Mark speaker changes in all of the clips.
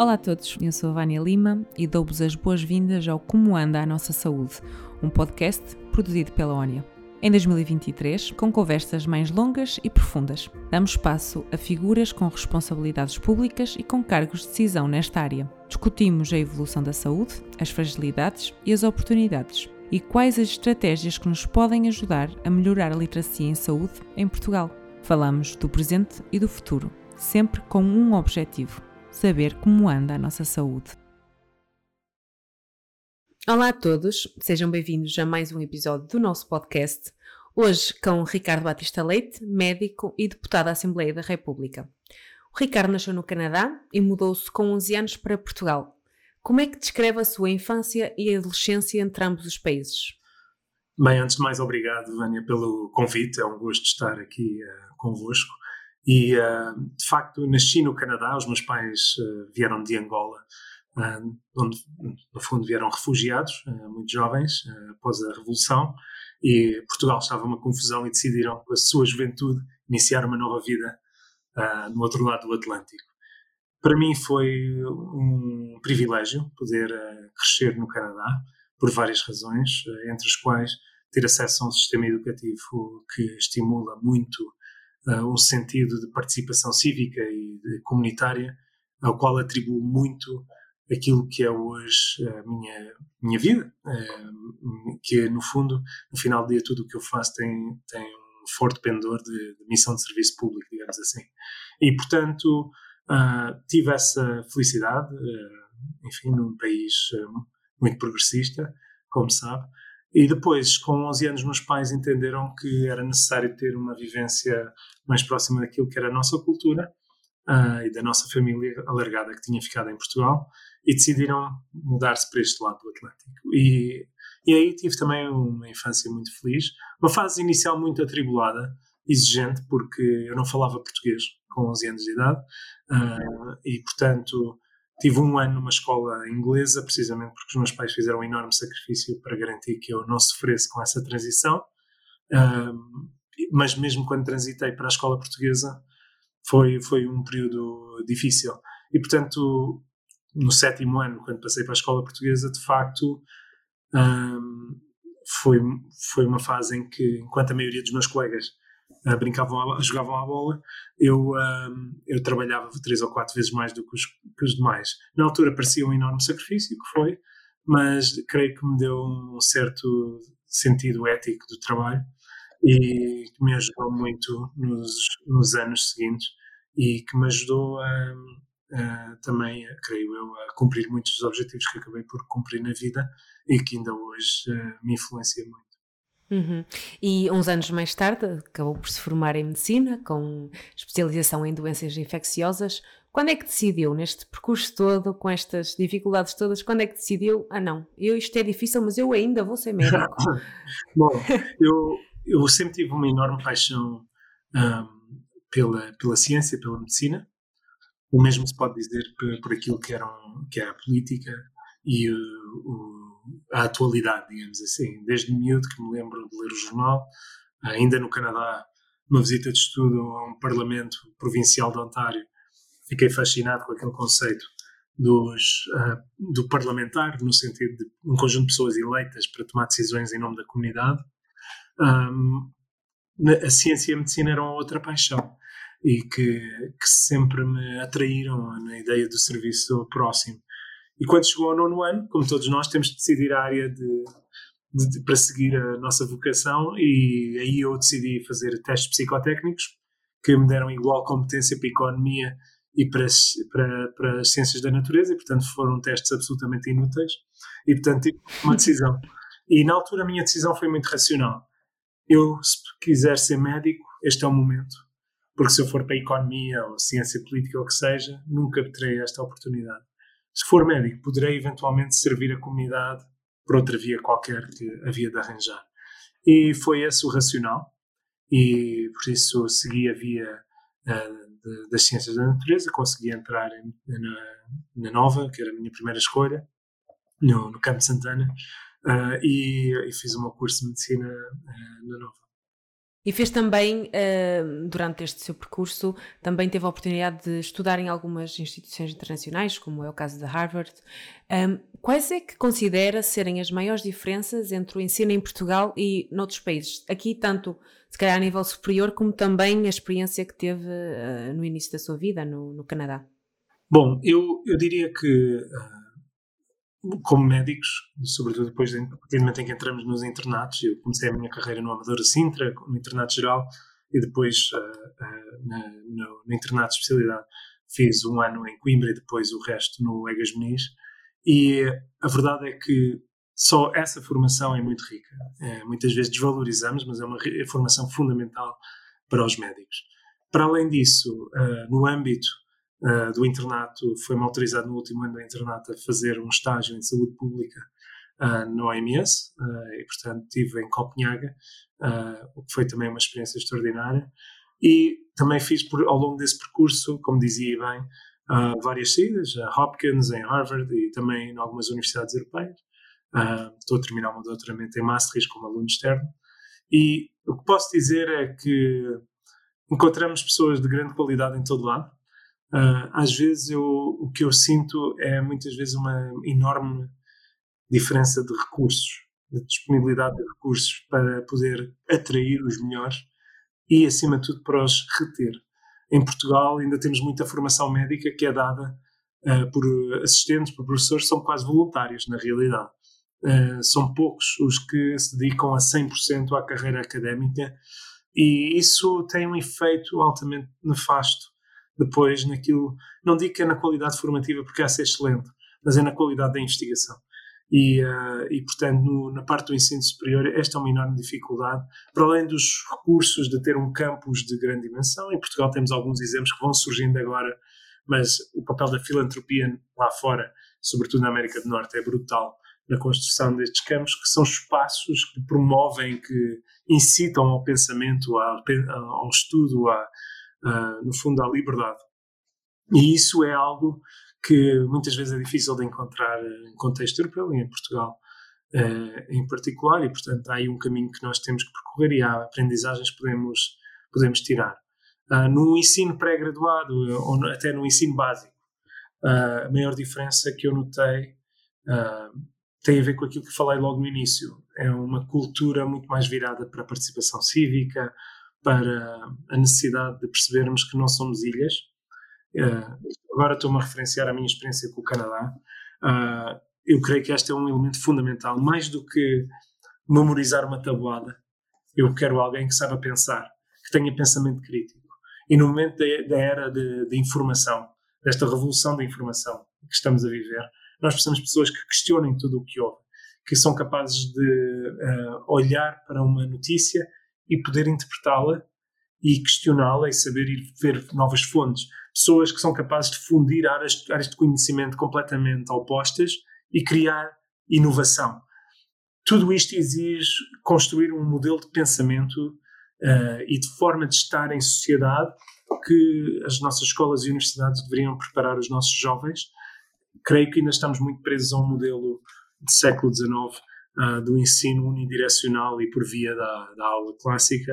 Speaker 1: Olá a todos, eu sou a Vânia Lima e dou-vos as boas-vindas ao Como Anda a Nossa Saúde, um podcast produzido pela ONIA. Em 2023, com conversas mais longas e profundas, damos espaço a figuras com responsabilidades públicas e com cargos de decisão nesta área. Discutimos a evolução da saúde, as fragilidades e as oportunidades e quais as estratégias que nos podem ajudar a melhorar a literacia em saúde em Portugal. Falamos do presente e do futuro, sempre com um objetivo: saber como anda a nossa saúde. Olá a todos, sejam bem-vindos a mais um episódio do nosso podcast. Hoje com Ricardo Batista Leite, médico e deputado à Assembleia da República. O Ricardo nasceu no Canadá e mudou-se com 11 anos para Portugal. Como é que descreve a sua infância e adolescência entre ambos os países?
Speaker 2: Bem, antes de mais, obrigado, Vânia, pelo convite. É um gosto estar aqui uh, convosco. E, uh, de facto, nasci no Canadá. Os meus pais uh, vieram de Angola, uh, onde, no fundo, vieram refugiados, muito jovens, após a Revolução. E Portugal estava uma confusão e decidiram, com a sua juventude, iniciar uma nova vida no outro lado do Atlântico. Para mim foi um privilégio poder crescer no Canadá, por várias razões, entre as quais ter acesso a um sistema educativo que estimula muito um sentido de participação cívica e comunitária, ao qual atribuo muito aquilo que é hoje a minha, minha vida, uh, que no fundo, no final do dia, tudo o que eu faço tem, tem um forte pendor de, de missão de serviço público, digamos assim. E, portanto, uh, tive essa felicidade, enfim, num país muito progressista, como sabe, e depois, com 11 anos, meus pais entenderam que era necessário ter uma vivência mais próxima daquilo que era a nossa cultura uh, e da nossa família alargada que tinha ficado em Portugal e decidiram mudar-se para este lado do Atlântico. E, e aí tive também uma infância muito feliz, uma fase inicial muito atribulada, exigente, porque eu não falava português com 11 anos de idade uh, e, portanto, Tive um ano numa escola inglesa, precisamente porque os meus pais fizeram um enorme sacrifício para garantir que eu não sofresse com essa transição. mas mesmo quando transitei para a escola portuguesa, foi, foi um período difícil. E, portanto, no sétimo ano, quando passei para a escola portuguesa, de facto, um, foi, foi uma fase em que, enquanto a maioria dos meus colegas uh, brincavam, jogavam à bola, eu, uh, eu trabalhava três ou quatro vezes mais do que os, que os demais. Na altura parecia um enorme sacrifício, que foi, mas creio que me deu um certo sentido ético do trabalho e que me ajudou muito nos, nos anos seguintes e que me ajudou a, a, também, creio eu, a cumprir muitos dos objetivos que acabei por cumprir na vida e que ainda hoje uh, me influencia muito.
Speaker 1: Uhum. E uns anos mais tarde acabou por se formar em medicina, com especialização em doenças infecciosas. Quando é que decidiu, neste percurso todo, com estas dificuldades todas, quando é que decidiu, ah não, eu, isto é difícil, mas eu ainda vou ser médico?
Speaker 2: Bom, eu, eu sempre tive uma enorme paixão um, pela, pela ciência, pela medicina. O mesmo se pode dizer por, por aquilo que, eram, que é a política e o, o a atualidade, digamos assim. Desde miúdo que me lembro de ler o jornal, ainda no Canadá, uma visita de estudo a um parlamento provincial de Ontário, fiquei fascinado com aquele conceito dos, uh, do parlamentar, no sentido de um conjunto de pessoas eleitas para tomar decisões em nome da comunidade. Um, a ciência e a medicina eram outra paixão e que, que sempre me atraíram na ideia do serviço próximo. E quando chegou ao nono ano, como todos nós, temos de decidir a área de, de, de, para seguir a nossa vocação e aí eu decidi fazer testes psicotécnicos que me deram igual competência para a economia e para as, para, para as ciências da natureza e, portanto, foram testes absolutamente inúteis e, portanto, tive uma decisão. E, na altura, a minha decisão foi muito racional. Eu, se quiser ser médico, este é o momento. Porque se eu for para a economia ou ciência política ou o que seja, nunca terei esta oportunidade se for médico, poderei eventualmente servir a comunidade por outra via qualquer que havia de arranjar. E foi esse o racional, e por isso segui a via uh, de, das ciências da natureza, consegui entrar em, na, na, Nova, que era a minha primeira escolha, no, no Campo Santana, uh, e, e, fiz o meu curso de medicina uh, na Nova.
Speaker 1: E fez também, uh, durante este seu percurso, também teve a oportunidade de estudar em algumas instituições internacionais, como é o caso da Harvard. Um, quais é que considera serem as maiores diferenças entre o ensino em Portugal e noutros países? Aqui, tanto se calhar a nível superior, como também a experiência que teve uh, no início da sua vida no, no Canadá.
Speaker 2: Bom, eu, eu diria que uh, como médicos, sobretudo depois do momento em que entramos nos internatos, eu comecei a minha carreira no Amadora Sintra, no internato geral, e depois uh, uh, na, no, no, internato de especialidade fiz um ano em Coimbra e depois o resto no Egas Muniz. E a verdade é que só essa formação é muito rica. É, muitas vezes desvalorizamos, mas é uma formação fundamental para os médicos. Para além disso, uh, no âmbito uh, do internato, foi-me autorizado no último ano do internato a fazer um estágio em saúde pública uh, no OMS, uh, e portanto estive em Copenhaga, o que foi também uma experiência extraordinária. E também fiz por, ao longo desse percurso, como dizia bem, várias saídas, a Hopkins, em Harvard e também em algumas universidades europeias. estou a terminar o meu doutoramento em Maastricht como aluno externo. E o que posso dizer é que encontramos pessoas de grande qualidade em todo lado. Uh, às vezes eu, o que eu sinto é muitas vezes uma enorme diferença de recursos, de disponibilidade de recursos para poder atrair os melhores e, acima de tudo, para os reter. Em Portugal ainda temos muita formação médica que é dada uh, por assistentes, por professores, são quase voluntários, na realidade. Uh, são poucos os que se dedicam a 100% à carreira académica e isso tem um efeito altamente nefasto depois naquilo, não digo que é na qualidade formativa porque essa é excelente, mas é na qualidade da investigação. E, uh, e portanto, no, na parte do ensino superior, esta é uma enorme dificuldade, para além dos recursos de ter um campus de grande dimensão. Em Portugal temos alguns exemplos que vão surgindo agora, mas o papel da filantropia lá fora, sobretudo na América do Norte, é brutal na construção destes campos, que são espaços que promovem, que incitam ao pensamento, ao, ao estudo, à, uh, no fundo, à liberdade. E isso é algo que muitas vezes é difícil de encontrar em contexto europeu e em Portugal uh, em particular, e portanto há aí um caminho que nós temos que percorrer e há aprendizagens que podemos, podemos tirar. Uh, no ensino pré-graduado ou até no ensino básico, uh, a maior diferença que eu notei tem a ver com aquilo que falei logo no início. É uma cultura muito mais virada para a participação cívica, para a necessidade de percebermos que não somos ilhas. Uh, agora estou-me a referenciar a minha experiência com o Canadá. Uh, eu creio que este é um elemento fundamental. Mais do que memorizar uma tabuada, eu quero alguém que saiba pensar, que tenha pensamento crítico. E no momento da, era de, de, informação, desta revolução da informação que estamos a viver, nós precisamos de pessoas que questionem tudo o que houve, que são capazes de uh, olhar para uma notícia e poder interpretá-la e questioná-la e saber ir ver novas fontes. Pessoas que são capazes de fundir áreas, áreas de conhecimento completamente opostas e criar inovação. Tudo isto exige construir um modelo de pensamento uh, e de forma de estar em sociedade que as nossas escolas e universidades deveriam preparar os nossos jovens. Creio que ainda estamos muito presos a um modelo de século XIX uh, do ensino unidirecional e por via da, da aula clássica.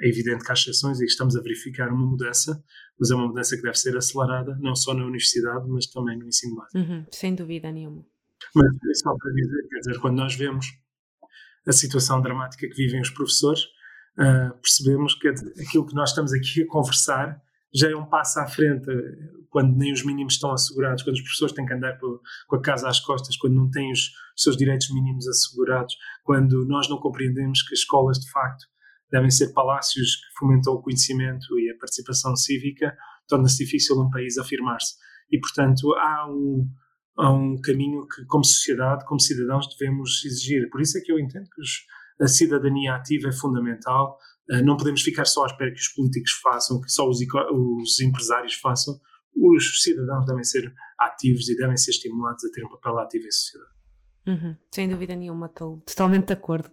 Speaker 2: É evidente que há exceções e estamos a verificar uma mudança, mas é uma mudança que deve ser acelerada, não só na universidade, mas também no ensino básico.
Speaker 1: Uhum, sem dúvida nenhuma.
Speaker 2: Mas é só para dizer, quer dizer, quando nós vemos a situação dramática que vivem os professores, uh, percebemos que aquilo que nós estamos aqui a conversar já é um passo à frente quando nem os mínimos estão assegurados, quando os professores têm que andar com a casa às costas, quando não têm os, seus direitos mínimos assegurados, quando nós não compreendemos que as escolas de facto devem ser palácios que fomentam o conhecimento e a participação cívica, torna-se difícil um país afirmar-se. E, portanto, há um, há um caminho que, como sociedade, como cidadãos, devemos exigir. Por isso é que eu entendo que os, a cidadania ativa é fundamental, eh, não podemos ficar só à espera que os políticos façam, que só os, os empresários façam. Os cidadãos devem ser ativos e devem ser estimulados a ter um papel ativo em sociedade.
Speaker 1: Uhum, sem dúvida nenhuma, estou totalmente de acordo.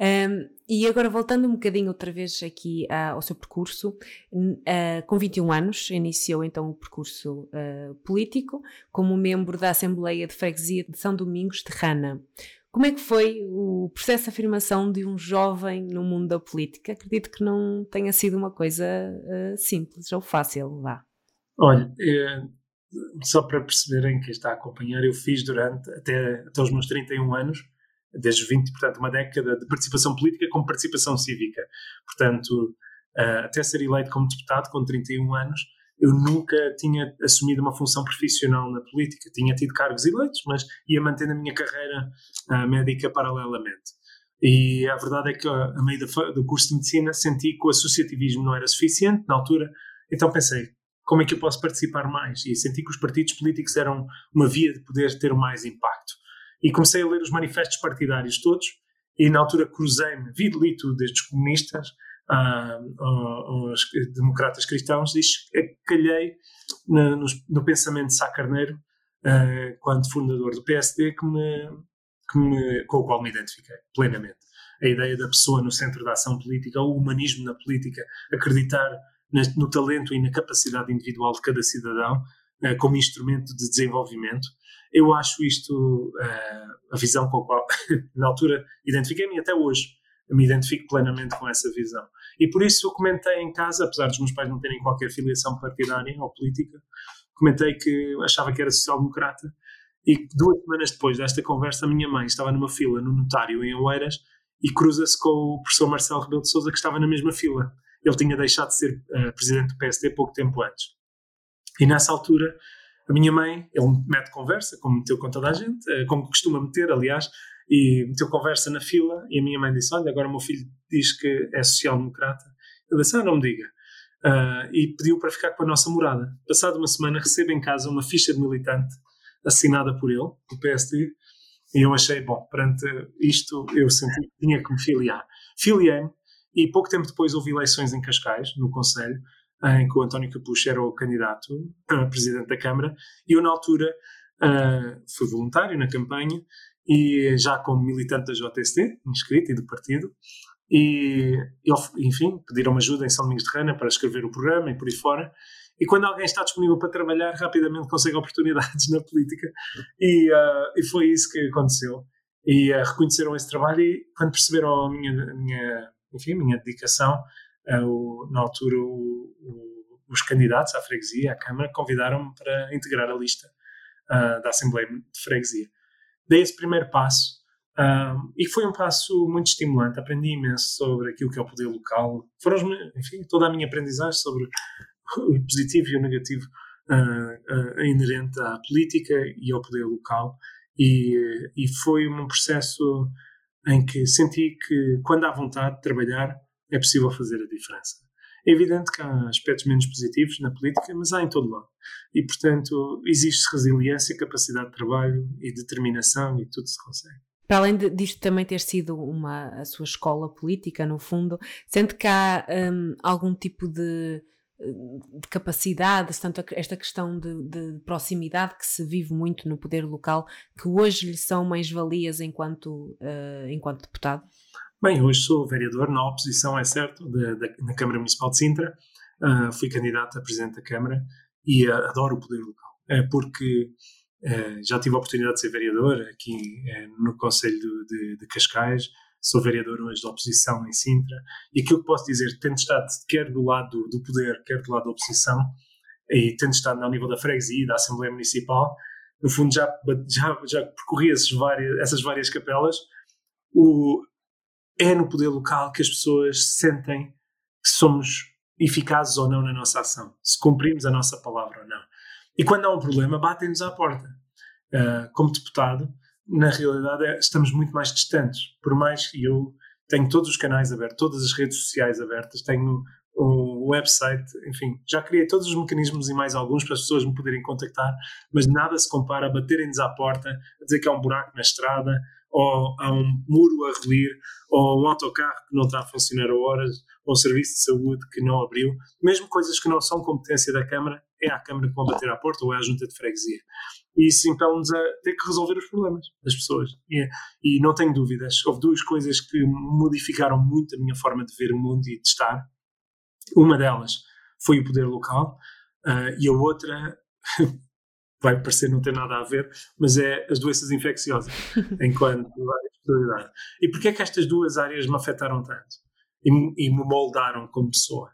Speaker 1: Um, e agora, voltando um bocadinho outra vez aqui uh, ao seu percurso, uh, com 21 anos, iniciou então o percurso uh, político como membro da Assembleia de Freguesia de São Domingos de Rana. Como é que foi o processo de afirmação de um jovem no mundo da política? Acredito que não tenha sido uma coisa uh, simples ou fácil, vá.
Speaker 2: Olha, é, só para perceberem quem está a acompanhar, eu fiz durante até, até os meus 31 anos, desde os 20, portanto, uma década de participação política com participação cívica. Portanto, uh, até ser eleito como deputado com 31 anos, eu nunca tinha assumido uma função profissional na política. Tinha tido cargos eleitos, mas ia mantendo a minha carreira uh, médica paralelamente. E a verdade é que, a meio do curso de medicina, senti que o associativismo não era suficiente na altura, então pensei, como é que eu posso participar mais? E senti que os partidos políticos eram uma via de poder ter mais impacto. E comecei a ler os manifestos partidários todos, e na altura cruzei-me, vi desde os comunistas aos democratas cristãos, e calhei no, no, pensamento de Sá Carneiro, uh, quando fundador do PSD, que me, que me, com o qual me identifiquei plenamente. A ideia da pessoa no centro da ação política, o humanismo na política, acreditar no talento e na capacidade individual de cada cidadão uh, como instrumento de desenvolvimento. Eu acho isto a visão com a qual, na altura, identifiquei-me até hoje me identifico plenamente com essa visão. E por isso eu comentei em casa, apesar dos meus pais não terem qualquer filiação partidária ou política, comentei que achava que era social-democrata. E duas semanas depois desta conversa, a minha mãe estava numa fila no notário em Oeiras e cruza-se com o professor Marcelo Rebelo de Souza, que estava na mesma fila. Ele tinha deixado de ser uh, presidente do PSD pouco tempo antes. E nessa altura, a minha mãe, ele mete conversa, como meteu com toda a gente, uh, como costuma meter, aliás, e meteu conversa na fila e a minha mãe disse, olha, agora o meu filho diz que é social-democrata. Eu disse, ah, não me diga. Uh, e pediu para ficar com a nossa morada. Passada uma semana recebo em casa uma ficha de militante assinada por ele, do PSD, e eu achei, bom, perante isto eu senti que tinha que me filiar. Filiei-me e pouco tempo depois houve eleições em Cascais, no Conselho, em que o António Capucho era o candidato a presidente da Câmara, e eu na altura uh, fui voluntário na campanha e já como militante da JST, inscrito e do partido, e, enfim, pediram-me ajuda em São Domingos de Rana para escrever o programa e por aí fora. E quando alguém está disponível para trabalhar, rapidamente consegue oportunidades na política. E, uh, e foi isso que aconteceu. E uh, reconheceram esse trabalho e quando perceberam a minha, minha, enfim, minha dedicação, uh, o, na altura o, o, os candidatos à freguesia, à Câmara, convidaram-me para integrar a lista da Assembleia de Freguesia dei esse primeiro passo um, e foi um passo muito estimulante. Aprendi imenso sobre aquilo que é o poder local. Foram, enfim, toda a minha aprendizagem sobre o positivo e o negativo uh, uh, inerente à política e ao poder local. E, e foi um processo em que senti que, quando há vontade de trabalhar, é possível fazer a diferença. É evidente que há aspectos menos positivos na política, mas há em todo lado. E, portanto, existe resiliência, capacidade de trabalho e determinação e tudo se consegue.
Speaker 1: Para além de, disto também ter sido uma, a sua escola política, no fundo, sente que há um, algum tipo de, de capacidade, tanto esta questão de, de, proximidade que se vive muito no poder local, que hoje lhe são mais valias enquanto, uh, enquanto deputado?
Speaker 2: Bem, hoje sou vereador na oposição, é certo, de, de, na Câmara Municipal de Sintra. Uh, fui candidato a presidente da Câmara e uh, adoro o poder local, uh, porque já tive a oportunidade de ser vereador aqui no Conselho de, de, Cascais, sou vereador hoje da oposição em Sintra, e aquilo que posso dizer, tendo estado quer do lado do poder, quer do lado da oposição, e tendo estado ao nível da freguesia e da Assembleia Municipal, no fundo já, já, já percorri várias, essas várias capelas, o, é no poder local que as pessoas sentem que somos eficazes ou não na nossa ação, se cumprimos a nossa palavra ou não. E quando há um problema, batem-nos à porta. Uh, como deputado, na realidade, é, estamos muito mais distantes. Por mais que eu tenho todos os canais abertos, todas as redes sociais abertas, tenho o website, enfim, já criei todos os mecanismos e mais alguns para as pessoas me poderem contactar, mas nada se compara a baterem-nos à porta, a dizer que há um buraco na estrada, ou há um muro a ruir, ou um autocarro que não está a funcionar a horas, ou um serviço de saúde que não abriu, mesmo coisas que não são competência da Câmara, é à Câmara que vão bater à porta ou é à Junta de Freguesia. E isso impele-nos a ter que resolver os problemas das pessoas. E, e não tenho dúvidas, houve duas coisas que modificaram muito a minha forma de ver o mundo e de estar. Uma delas foi o poder local uh, e a outra vai parecer não ter nada a ver, mas é as doenças infecciosas, enquanto especialidade. E porquê é que estas duas áreas me afetaram tanto e, e me moldaram como pessoa?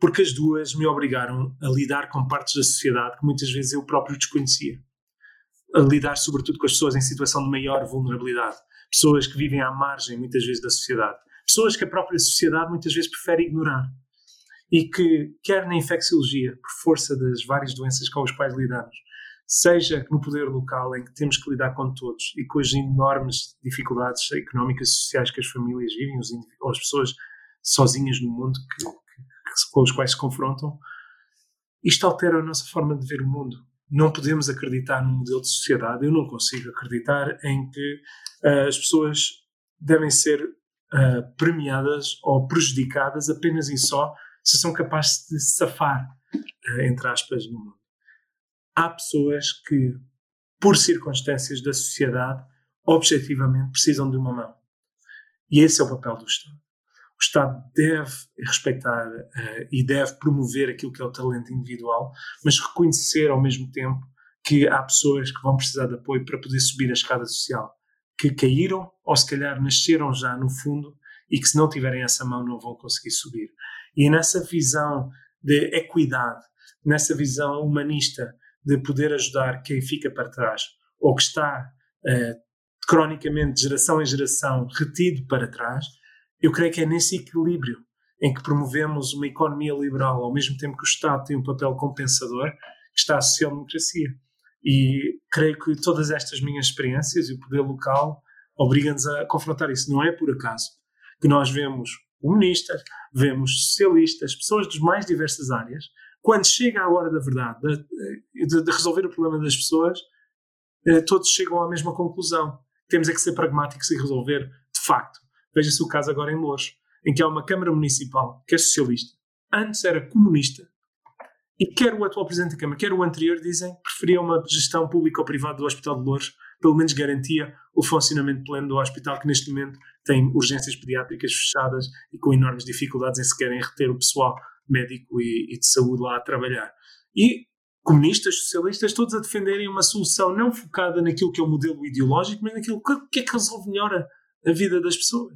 Speaker 2: Porque as duas me obrigaram a lidar com partes da sociedade que muitas vezes eu próprio desconhecia. A lidar, sobretudo, com as pessoas em situação de maior vulnerabilidade. Pessoas que vivem à margem, muitas vezes, da sociedade. Pessoas que a própria sociedade muitas vezes prefere ignorar. E que, quer na infecciologia, por força das várias doenças com as quais lidamos, seja no poder local, em que temos que lidar com todos e com as enormes dificuldades económicas e sociais que as famílias vivem, ou as pessoas sozinhas no mundo que, que, com os quais se confrontam, isto altera a nossa forma de ver o mundo. Não podemos acreditar num modelo de sociedade, eu não consigo acreditar em que uh, as pessoas devem ser uh, premiadas ou prejudicadas apenas e só se são capazes de safar, uh, entre aspas, no mundo há pessoas que, por circunstâncias da sociedade, objetivamente precisam de uma mão. E esse é o papel do Estado. O Estado deve respeitar uh, e deve promover aquilo que é o talento individual, mas reconhecer ao mesmo tempo que há pessoas que vão precisar de apoio para poder subir a escada social, que caíram ou se calhar nasceram já no fundo e que se não tiverem essa mão não vão conseguir subir. E nessa visão de equidade, nessa visão humanista de poder ajudar quem fica para trás ou que está uh, cronicamente, de geração em geração, retido para trás, eu creio que é nesse equilíbrio em que promovemos uma economia liberal, ao mesmo tempo que o Estado tem um papel compensador, que está a social-democracia. E creio que todas estas minhas experiências e o poder local obrigam-nos a confrontar isso. Não é por acaso que nós vemos comunistas, vemos socialistas, pessoas das mais diversas áreas, quando chega a hora da verdade, de, de, de resolver o problema das pessoas, eh, todos chegam à mesma conclusão. Temos é que ser pragmáticos e resolver de facto. Veja-se o caso agora em Louros, em que há uma Câmara Municipal que é socialista, antes era comunista, e quer o atual Presidente da Câmara, quer o anterior, dizem que preferia uma gestão pública ou privada do Hospital de Louros, pelo menos garantia o funcionamento pleno do hospital, que neste momento tem urgências pediátricas fechadas e com enormes dificuldades em se querem reter o pessoal médico e, e de saúde lá a trabalhar. E comunistas, socialistas, todos a defenderem uma solução não focada naquilo que é o modelo ideológico, mas naquilo que é que resolve melhor a, a vida das pessoas.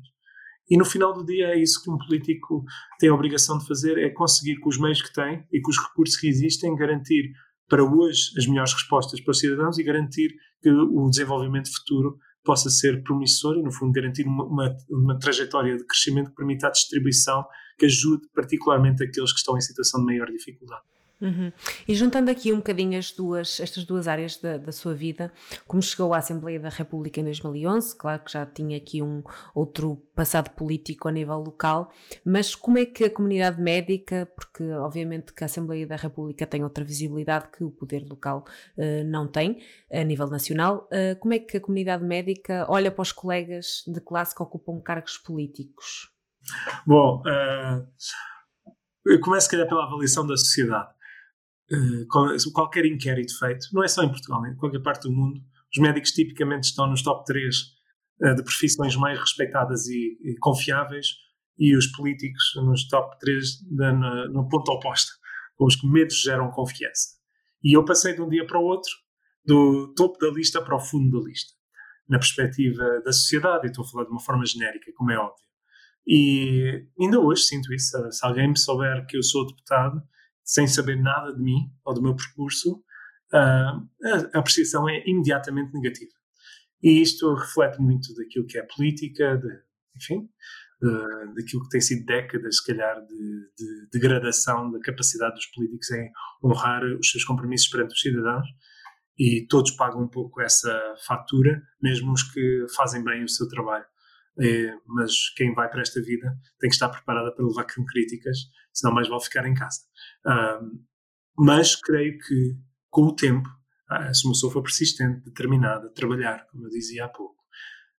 Speaker 2: E no final do dia é isso que um político tem a obrigação de fazer, é conseguir com os meios que tem e com os recursos que existem garantir para hoje as melhores respostas para os cidadãos e garantir que o desenvolvimento futuro possa ser promissor e, no fundo, garantir uma, uma, uma, trajetória de crescimento que permita a distribuição que ajude particularmente aqueles que estão em situação de maior dificuldade.
Speaker 1: Uhum. E juntando aqui um bocadinho as duas, estas duas áreas da, da, sua vida, como chegou à Assembleia da República em 2011, claro que já tinha aqui um outro passado político a nível local, mas como é que a comunidade médica, porque obviamente que a Assembleia da República tem outra visibilidade que o poder local uh, não tem, a nível nacional, uh, como é que a comunidade médica olha para os colegas de classe que ocupam cargos políticos?
Speaker 2: Bom, uh, eu começo, calhar, pela avaliação da sociedade. Uh, qualquer inquérito feito, não é só em Portugal, em qualquer parte do mundo, os médicos tipicamente estão nos top 3 uh, eh, de profissões mais respeitadas e, confiáveis e os políticos nos top 3 de, no, no ponto oposto, com os que medos geram confiança. E eu passei de um dia para o outro, do topo da lista para o fundo da lista, na perspectiva da sociedade, e estou a falar de uma forma genérica, como é óbvio. E ainda hoje sinto isso. Se alguém me souber que eu sou deputado, sem saber nada de mim ou do meu percurso, a apreciação é imediatamente negativa. E isto reflete muito daquilo que é política, de, enfim, de, daquilo que tem sido décadas, se calhar, de, de degradação da capacidade dos políticos em honrar os seus compromissos perante os cidadãos. E todos pagam um pouco essa fatura, mesmo os que fazem bem o seu trabalho. É, mas quem vai para esta vida tem que estar preparada para levar com críticas, senão mais vale ficar em casa. mas creio que, com o tempo, se uma pessoa for persistente, determinada, trabalhar, como eu dizia há pouco,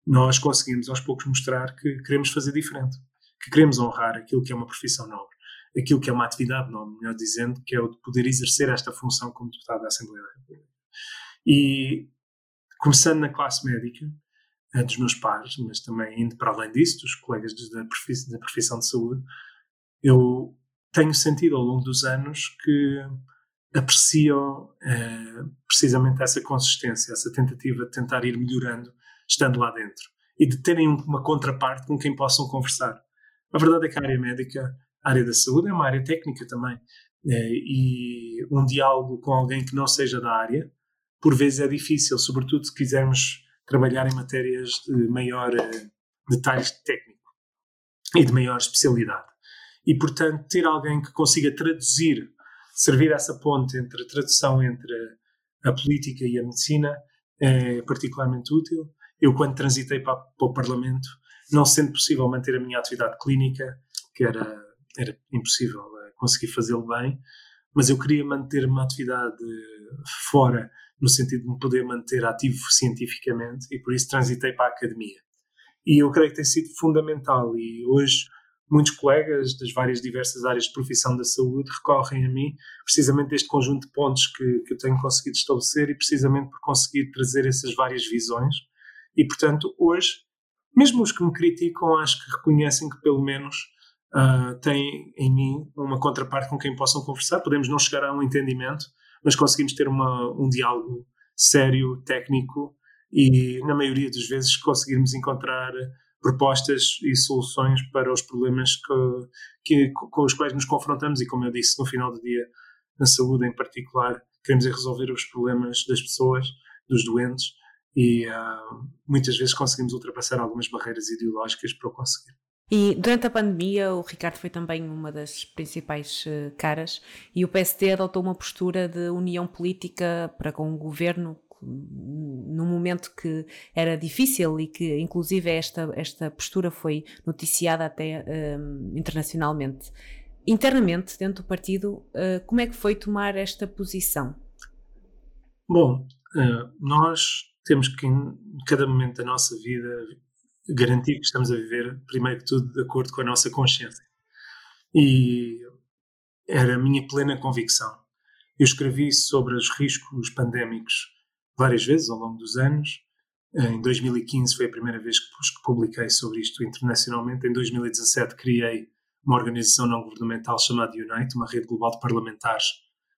Speaker 2: nós conseguimos aos poucos mostrar que queremos fazer diferente, que queremos honrar aquilo que é uma profissão nobre, aquilo que é uma atividade nobre, melhor dizendo, que é o de poder exercer esta função como deputado da Assembleia da República. E, começando na classe médica, dos meus pares, mas também indo para além disso, dos colegas da da profissão de saúde, eu tenho sentido ao longo dos anos que apreciam uh, precisamente essa consistência, essa tentativa de tentar ir melhorando estando lá dentro e de terem uma contraparte com quem possam conversar. A verdade é que a área médica, a área da saúde, é uma área técnica também. Eh, e um diálogo com alguém que não seja da área, por vezes é difícil, sobretudo se quisermos trabalhar em matérias de maior uh, detalhes técnico e de maior especialidade. E, portanto, ter alguém que consiga traduzir, servir essa ponte entre a tradução entre a política e a medicina é particularmente útil. Eu, quando transitei para, para o Parlamento, não sendo possível manter a minha atividade clínica, que era, era impossível uh, conseguir fazê-lo bem, mas eu queria manter uma atividade fora, no sentido de me poder manter ativo cientificamente, e por isso transitei para a academia. E eu creio que tem sido fundamental, e hoje muitos colegas das várias diversas áreas de profissão da saúde recorrem a mim precisamente deste conjunto de pontos que, que eu tenho conseguido estabelecer e precisamente por conseguir trazer essas várias visões. E, portanto, hoje, mesmo os que me criticam, acho que reconhecem que pelo menos uh, têm em mim uma contraparte com quem possam conversar. Podemos não chegar a um entendimento, mas conseguimos ter uma, um diálogo sério, técnico e, na maioria das vezes, conseguirmos encontrar propostas e soluções para os problemas que, que, com os quais nos confrontamos e, como eu disse, no final do dia, na saúde em particular, queremos é resolver os problemas das pessoas, dos doentes e uh, muitas vezes conseguimos ultrapassar algumas barreiras ideológicas para o conseguir.
Speaker 1: E durante a pandemia, o Ricardo foi também uma das principais uh, caras e o PST adotou uma postura de união política para com o governo num momento que era difícil e que inclusive esta, esta postura foi noticiada até um, internacionalmente. Internamente, dentro do partido, uh, como é que foi tomar esta posição?
Speaker 2: Bom, uh, nós temos que em cada momento da nossa vida garantir que estamos a viver, primeiro que tudo, de acordo com a nossa consciência. E era a minha plena convicção. Eu escrevi sobre os riscos pandémicos várias vezes ao longo dos anos. Em 2015 foi a primeira vez que publiquei sobre isto internacionalmente. Em 2017 criei uma organização não governamental chamada Unite, uma rede global de parlamentares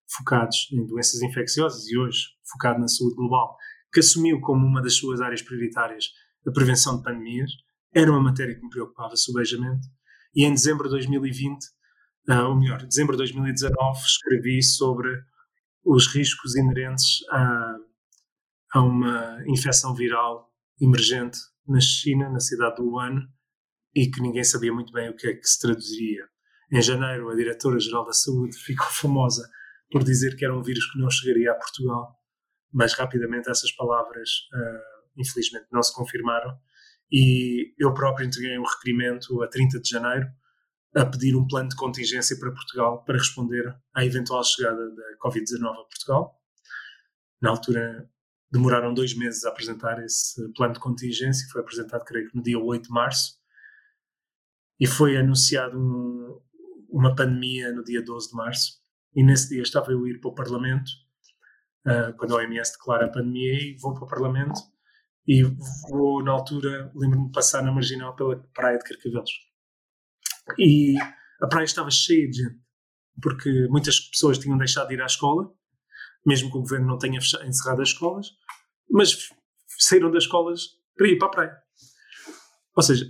Speaker 2: focados em doenças infecciosas e hoje focado na saúde global, que assumiu como uma das suas áreas prioritárias a prevenção de pandemias. Era uma matéria que me preocupava subejamente. E em dezembro de 2020, uh, ah, ou melhor, dezembro de 2019, escrevi sobre os riscos inerentes a a uma infecção viral emergente na China, na cidade do Wuhan, e que ninguém sabia muito bem o que é que se traduziria. Em janeiro, a Diretora-Geral da Saúde ficou famosa por dizer que era um vírus que não chegaria a Portugal, mas rapidamente essas palavras, uh, infelizmente, não se confirmaram. E eu próprio entreguei um requerimento a 30 de janeiro a pedir um plano de contingência para Portugal para responder à eventual chegada da Covid-19 a Portugal. Na altura, demoraram dois meses a apresentar esse plano de contingência, foi apresentado, creio que no dia 8 de março, e foi anunciado um, uma pandemia no dia 12 de março, e nesse dia estava eu a ir para o Parlamento, uh, quando a OMS declara a pandemia, e vou para o Parlamento, e vou, na altura, lembro-me de passar na Marginal pela praia de Carcavelos. E a praia estava cheia de gente, porque muitas pessoas tinham deixado de ir à escola, mesmo que o governo não tenha encerrado as escolas, mas saíram das escolas para ir para a praia. Ou seja,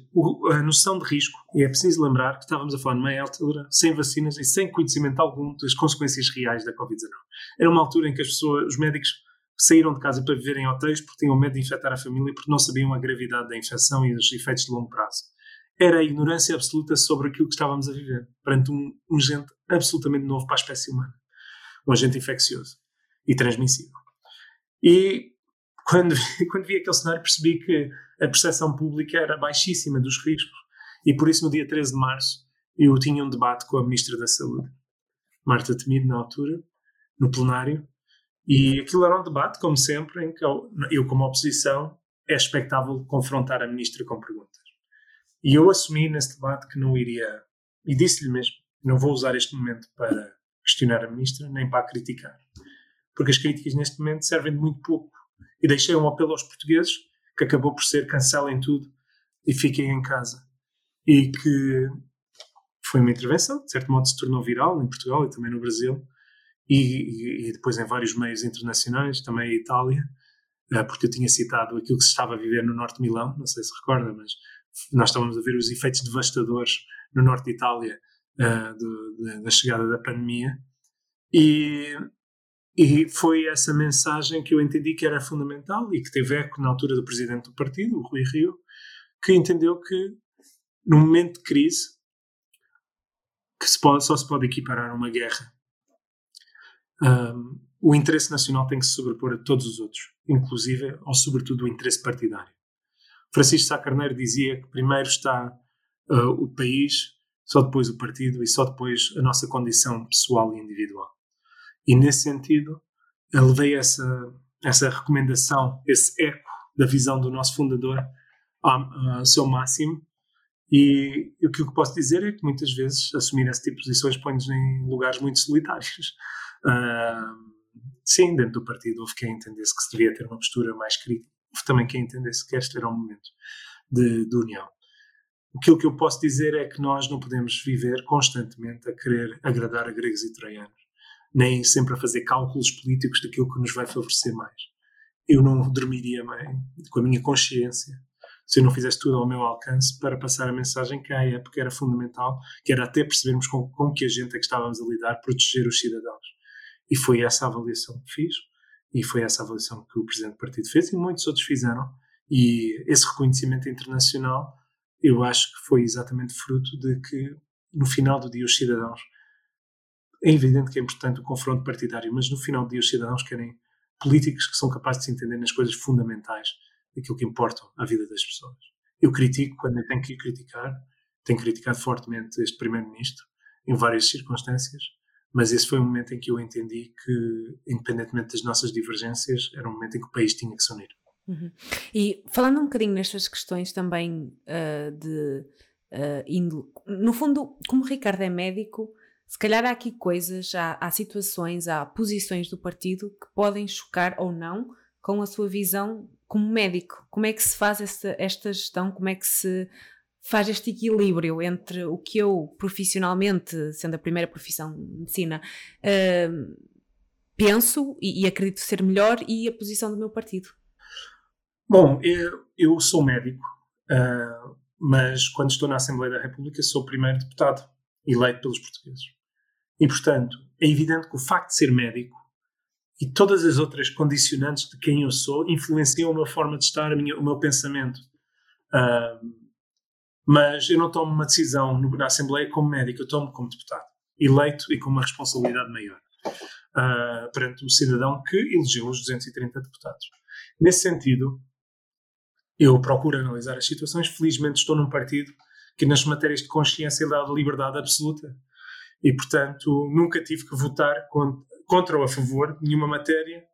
Speaker 2: a noção de risco, e é preciso lembrar que estávamos a falar numa altura sem vacinas e sem conhecimento algum das consequências reais da Covid-19. Era uma altura em que as pessoas, os médicos saíram de casa para viver em hotéis porque tinham medo de infectar a família porque não sabiam a gravidade da infecção e os efeitos de longo prazo. Era a ignorância absoluta sobre aquilo que estávamos a viver, perante um, um agente absolutamente novo para a espécie humana. Um agente infeccioso e transmissível. E quando, quando vi aquele cenário percebi que a percepção pública era baixíssima dos riscos e por isso no dia 13 de março eu tinha um debate com a Ministra da Saúde, Marta Temido, na altura, no plenário, e aquilo era um debate, como sempre, em que eu, eu como oposição, é expectável confrontar a Ministra com perguntas. E eu assumi nesse debate que não iria, e disse-lhe mesmo, não vou usar este momento para questionar a Ministra, nem para a criticar. Porque as críticas neste momento servem de muito pouco e deixei um apelo aos portugueses que acabou por ser cancelem tudo e fiquem em casa. E que foi uma intervenção, de certo modo se tornou viral em Portugal e também no Brasil, e, e, depois em vários meios internacionais, também a Itália, uh, porque eu tinha citado aquilo que se estava a viver no norte de Milão, não sei se recorda, mas nós estávamos a ver os efeitos devastadores no norte de Itália uh, de, de, da chegada da pandemia. E, e foi essa mensagem que eu entendi que era fundamental e que teve eco na altura do presidente do partido, o Rui Rio, que entendeu que num momento de crise que se pode, só se pode equiparar a uma guerra. Um, o interesse nacional tem que se sobrepor a todos os outros, inclusive ou sobretudo o interesse partidário. Francisco Sá Carneiro dizia que primeiro está uh, o país, só depois o partido e só depois a nossa condição pessoal e individual. E nesse sentido, levei essa, essa recomendação, esse eco da visão do nosso fundador ao seu máximo. E, e o que eu posso dizer é que muitas vezes assumir esse tipo de posições põe-nos em lugares muito solitários. Sim, dentro do partido houve quem entendesse que se devia ter uma postura mais crítica houve também quem entendesse que este era um momento de, de união. Aquilo que eu posso dizer é que nós não podemos viver constantemente a querer agradar a gregos e troianos, nem sempre a fazer cálculos políticos daquilo que nos vai favorecer mais. Eu não dormiria bem com a minha consciência se eu não fizesse tudo ao meu alcance para passar a mensagem que à época era fundamental, que era até percebermos com, com que agente é que estávamos a lidar, proteger os cidadãos. E foi essa avaliação que fiz e foi essa avaliação que o Presidente do Partido fez e muitos outros fizeram. E esse reconhecimento internacional, eu acho que foi exatamente fruto de que, no final do dia, os cidadãos. É evidente que é importante o confronto partidário, mas no final do dia, os cidadãos querem políticos que são capazes de se entender nas coisas fundamentais daquilo que importam à vida das pessoas. Eu critico quando eu tenho que criticar, tenho criticado fortemente este Primeiro-Ministro em várias circunstâncias, mas esse foi um momento em que eu entendi que, independentemente das nossas divergências, era um momento em que o país tinha que se unir.
Speaker 1: Uhum. E falando um bocadinho nestas questões também uh, de uh, indo, no fundo, como o Ricardo é médico, se calhar há aqui coisas, há, há, situações, há posições do partido que podem chocar ou não com a sua visão como médico. Como é que se faz esta, esta gestão? Como é que se faz este equilíbrio entre o que eu profissionalmente, sendo a primeira profissão de medicina, uh, penso e, e, acredito ser melhor e a posição do meu partido?
Speaker 2: Bom, eu, eu sou médico, uh, mas quando estou na Assembleia da República sou o primeiro deputado eleito pelos portugueses. E, portanto, é evidente que o facto de ser médico e todas as outras condicionantes de quem eu sou influenciam a minha forma de estar, minha, o meu pensamento. Uh, mas eu não tomo uma decisão na Assembleia como médico, eu tomo como deputado, eleito e com uma responsabilidade maior uh, perante o cidadão que elegeu os 230 deputados. Nesse sentido, eu procuro analisar as situações. Felizmente, estou num partido que, nas matérias de consciência, dá liberdade absoluta e, portanto, nunca tive que votar contra ou a favor de nenhuma matéria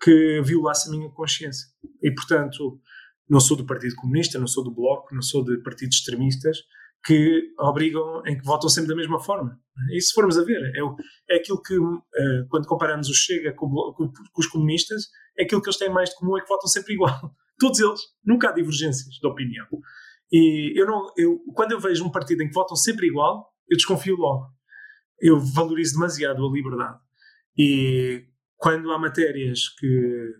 Speaker 2: que violasse a minha consciência. E, portanto, não sou do Partido Comunista, não sou do Bloco, não sou de partidos extremistas que obrigam em que votam sempre da mesma forma. E se formos a ver, é, é aquilo que, uh, quando comparamos o Chega com, com, com, os comunistas, é aquilo que eles têm mais de comum é que votam sempre igual. Todos eles. Nunca há divergências de opinião. E eu não, eu, quando eu vejo um partido em que votam sempre igual, eu desconfio logo. Eu valorizo demasiado a liberdade. E quando há matérias que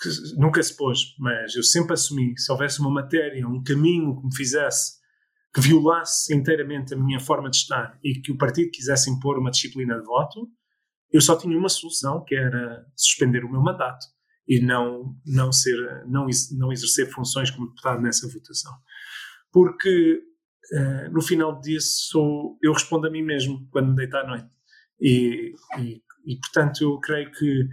Speaker 2: que nunca se pôs, mas eu sempre assumi, se houvesse uma matéria, um caminho que me fizesse, que violasse inteiramente a minha forma de estar e que o partido quisesse impor uma disciplina de voto, eu só tinha uma solução, que era suspender o meu mandato e não, não, ser, não, não exercer funções como deputado nessa votação. Porque uh, no final sou, eu respondo a mim mesmo quando me deito à noite. E, e, e portanto eu creio que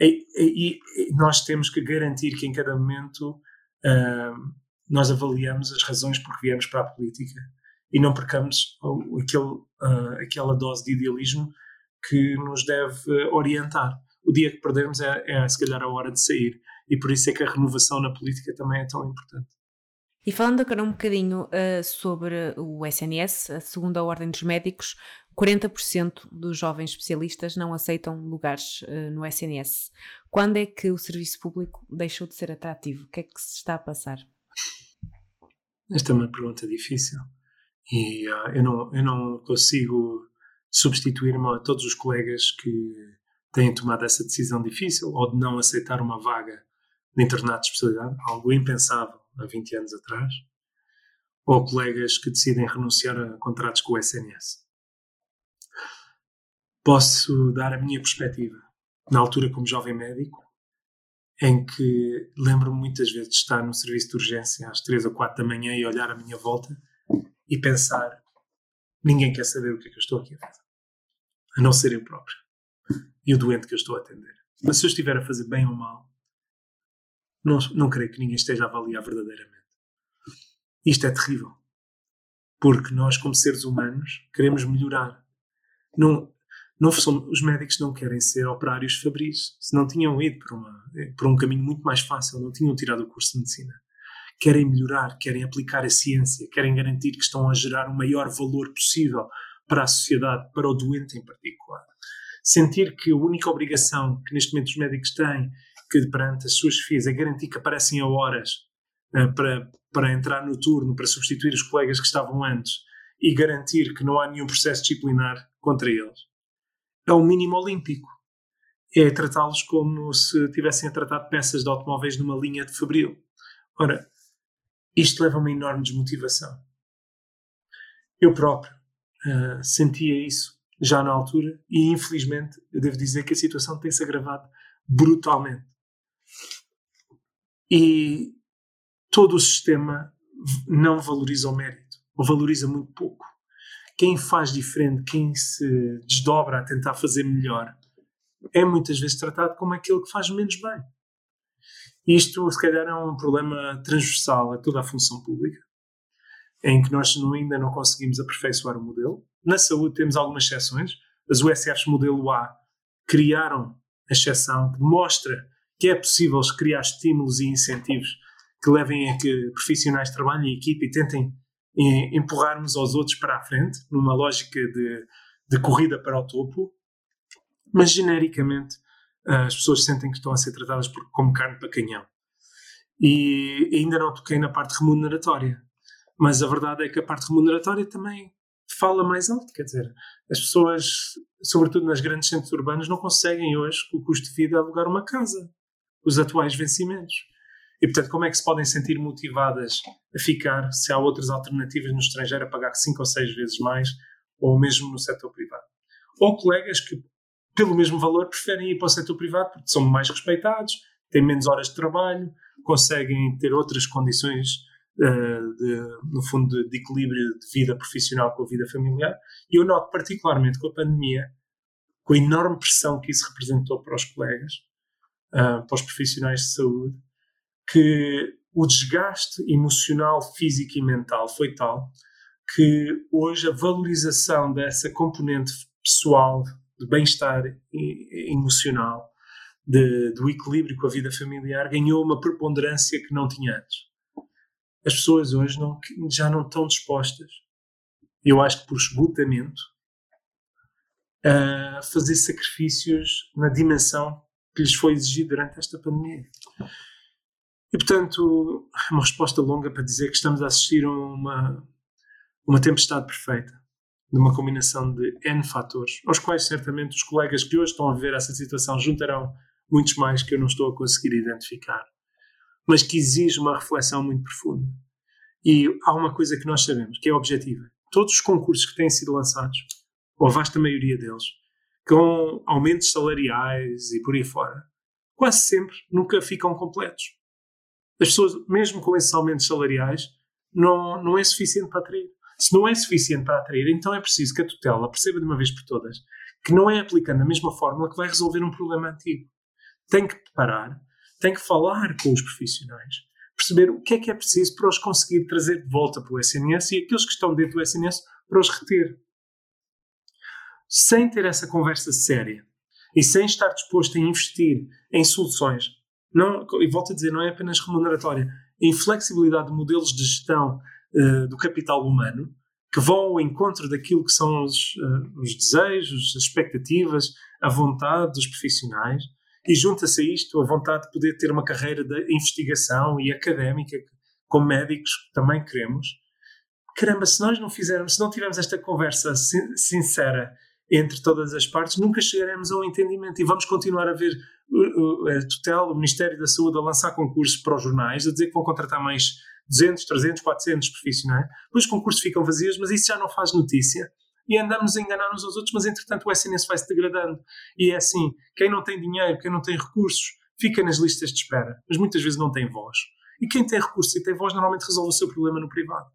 Speaker 2: e, e, nós temos que garantir que em cada momento uh, nós avaliamos as razões por que viemos para a política e não percamos aquele, uh, aquela dose de idealismo que nos deve orientar. O dia que perdermos é, é, se calhar, a hora de sair. E por isso é que a renovação na política também é tão importante.
Speaker 1: E falando agora um bocadinho uh, sobre o SNS, a segunda ordem dos médicos, 40% dos jovens especialistas não aceitam lugares uh, no SNS. Quando é que o serviço público deixou de ser atrativo? O que é que se está a passar?
Speaker 2: Esta é uma pergunta difícil e uh, eu, não, eu não consigo substituir-me a todos os colegas que têm tomado essa decisão difícil ou de não aceitar uma vaga de internato de especialidade, algo impensável há 20 anos atrás, ou colegas que decidem renunciar a contratos com o SNS. Posso dar a minha perspectiva. Na altura, como jovem médico, em que lembro-me muitas vezes de estar no serviço de urgência às 3 ou 4 da manhã e olhar à minha volta e pensar: ninguém quer saber o que é que eu estou aqui a fazer, a não ser eu próprio e o doente que eu estou a atender. Mas se eu estiver a fazer bem ou mal, não, não creio que ninguém esteja a avaliar verdadeiramente. Isto é terrível. Porque nós, como seres humanos, queremos melhorar. Não, não são, os médicos não querem ser operários fabris. Se não tinham ido por, uma, por um caminho muito mais fácil, não tinham tirado o curso de medicina. Querem melhorar, querem aplicar a ciência, querem garantir que estão a gerar o maior valor possível para a sociedade, para o doente em particular. Sentir que a única obrigação que neste momento os médicos têm, que perante as suas FIAs, é garantir que aparecem a horas uh, para, para entrar no turno, para substituir os colegas que estavam antes e garantir que não há nenhum processo disciplinar contra eles é o mínimo olímpico. É tratá-los como se tivessem a tratar de peças de automóveis numa linha de fabril. Ora, isto leva a uma enorme desmotivação. Eu próprio uh, sentia isso já na altura e, infelizmente, eu devo dizer que a situação tem-se agravado brutalmente. E todo o sistema não valoriza o mérito, ou valoriza muito pouco quem faz diferente, quem se desdobra a tentar fazer melhor, é muitas vezes tratado como aquele que faz menos bem. Isto, se calhar, é um problema transversal a toda a função pública, em que nós ainda não conseguimos aperfeiçoar o modelo. Na saúde temos algumas exceções. As USFs modelo A criaram a exceção que mostra que é possível criar estímulos e incentivos que levem a que profissionais trabalhem em equipe e tentem empurrarmos aos outros para a frente, numa lógica de, de corrida para o topo, mas genericamente as pessoas sentem que estão a ser tratadas por, como carne para canhão. E ainda não toquei na parte remuneratória, mas a verdade é que a parte remuneratória também fala mais alto, quer dizer, as pessoas, sobretudo nas grandes centros urbanos, não conseguem hoje, com o custo de vida, alugar uma casa, os atuais vencimentos. E, portanto, como é que se podem sentir motivadas a ficar se há outras alternativas no estrangeiro a pagar cinco ou seis vezes mais, ou mesmo no setor privado? Ou colegas que, pelo mesmo valor, preferem ir para o setor privado porque são mais respeitados, têm menos horas de trabalho, conseguem ter outras condições, uh, de, no fundo, de, de equilíbrio de vida profissional com a vida familiar. E eu noto, particularmente com a pandemia, com a enorme pressão que isso representou para os colegas, uh, para os profissionais de saúde, que o desgaste emocional, físico e mental foi tal que hoje a valorização dessa componente pessoal de bem-estar emocional, de, do equilíbrio com a vida familiar, ganhou uma preponderância que não tinha antes. As pessoas hoje não, já não estão dispostas, eu acho que por esgotamento, a fazer sacrifícios na dimensão que lhes foi exigido durante esta pandemia. E, portanto, uma resposta longa para dizer que estamos a assistir a uma, uma tempestade perfeita, de uma combinação de N fatores, aos quais certamente os colegas que hoje estão a ver essa situação juntarão muitos mais que eu não estou a conseguir identificar, mas que exige uma reflexão muito profunda. E há uma coisa que nós sabemos, que é objetiva. Todos os concursos que têm sido lançados, ou a vasta maioria deles, com aumentos salariais e por aí fora, quase sempre nunca ficam completos as pessoas, mesmo com esses aumentos salariais, não, não é suficiente para atrair. Se não é suficiente para atrair, então é preciso que a tutela perceba de uma vez por todas que não é aplicando a mesma fórmula que vai resolver um problema antigo. Tem que parar, tem que falar com os profissionais, perceber o que é que é preciso para os conseguir trazer de volta para o SNS e aqueles que estão dentro do SNS para os reter. Sem ter essa conversa séria e sem estar disposto a investir em soluções não, e volto a dizer, não é apenas remuneratória, a inflexibilidade de modelos de gestão uh, do capital humano que vão ao encontro daquilo que são os, uh, os desejos, as expectativas, a vontade dos profissionais e junta-se a isto a vontade de poder ter uma carreira de investigação e académica, como médicos também queremos. Caramba, se nós não fizermos, se não tivermos esta conversa sincera entre todas as partes, nunca chegaremos a um entendimento e vamos continuar a ver a tutela, o Ministério da Saúde a lançar concursos para os jornais, a dizer que vão contratar mais 200, 300, 400 profissionais, depois os concursos ficam vazios, mas isso já não faz notícia e andamos a enganar uns aos outros, mas entretanto o SNS vai se degradando e é assim, quem não tem dinheiro, quem não tem recursos, fica nas listas de espera, mas muitas vezes não tem voz. E quem tem recursos e tem voz normalmente resolve o seu problema no privado.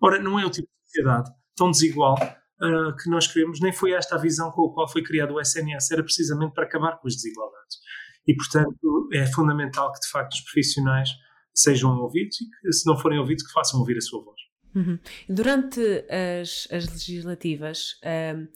Speaker 2: Ora, não é o tipo de sociedade tão desigual uh, que nós queremos, nem foi esta a visão com a qual foi criado o SNS, era precisamente para acabar com as desigualdades. E, portanto, é fundamental que, de facto, os profissionais sejam ouvidos e que, se não forem ouvidos, que façam ouvir a sua voz.
Speaker 1: Uhum. Durante as, as legislativas, um,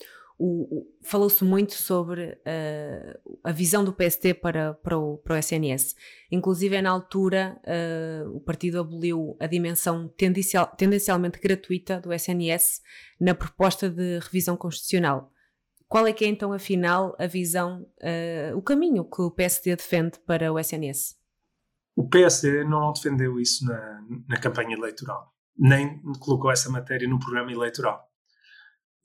Speaker 1: falou-se muito sobre uh, a visão do PST para, para, o, para o SNS. Inclusive, na altura, uh, o partido aboliu a dimensão tendencial, tendencialmente gratuita do SNS na proposta de revisão constitucional. Qual é que é então, afinal, a visão, uh, o caminho que o PSD defende para o SNS?
Speaker 2: O PSD não defendeu isso na, na campanha eleitoral, nem colocou essa matéria no programa eleitoral.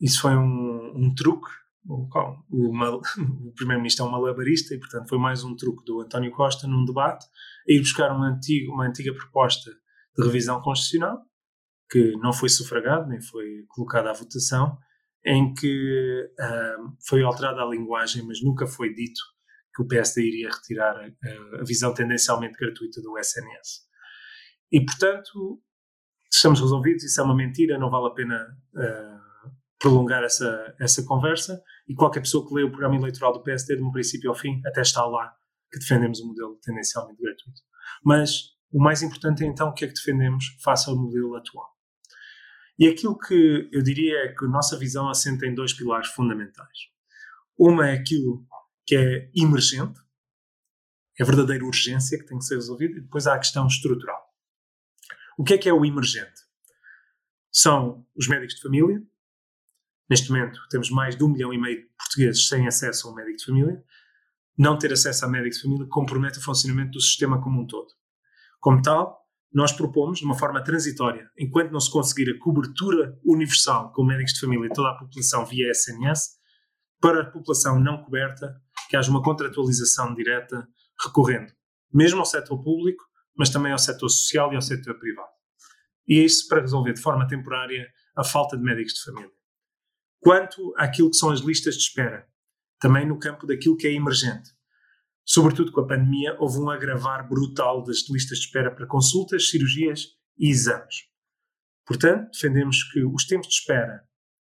Speaker 2: Isso foi um, um truque. O, o, o primeiro-ministro é um malabarista e, portanto, foi mais um truque do António Costa num debate, a ir buscar uma antiga, uma antiga proposta de revisão constitucional, que não foi sufragado nem foi colocada à votação, em que uh, foi alterada a linguagem, mas nunca foi dito que o PSD iria retirar a, a, visão tendencialmente gratuita do SNS. E, portanto, estamos resolvidos, isso é uma mentira, não vale a pena uh, prolongar essa, essa conversa. E qualquer pessoa que lê o programa eleitoral do PSD, de um princípio ao fim, até está lá que defendemos o modelo tendencialmente gratuito. Mas o mais importante é então o que é que defendemos face ao modelo atual. E aquilo que eu diria é que a nossa visão assenta em dois pilares fundamentais. Uma é aquilo que é emergente, é verdadeira urgência que tem que ser resolvida, e depois há a questão estrutural. O que é que é o emergente? São os médicos de família. Neste momento temos mais de um milhão e meio de portugueses sem acesso a um médico de família. Não ter acesso a médico de família compromete o funcionamento do sistema como um todo. Como tal, nós propomos, de uma forma transitória, enquanto não se conseguir a cobertura universal com médicos de família e toda a população via SNS, para a população não coberta, que haja uma contratualização direta recorrendo, mesmo ao setor público, mas também ao setor social e ao setor privado. E isso para resolver de forma temporária a falta de médicos de família. Quanto àquilo que são as listas de espera, também no campo daquilo que é emergente. Sobretudo com a pandemia, houve um agravar brutal das listas de espera para consultas, cirurgias e exames. Portanto, defendemos que os tempos de espera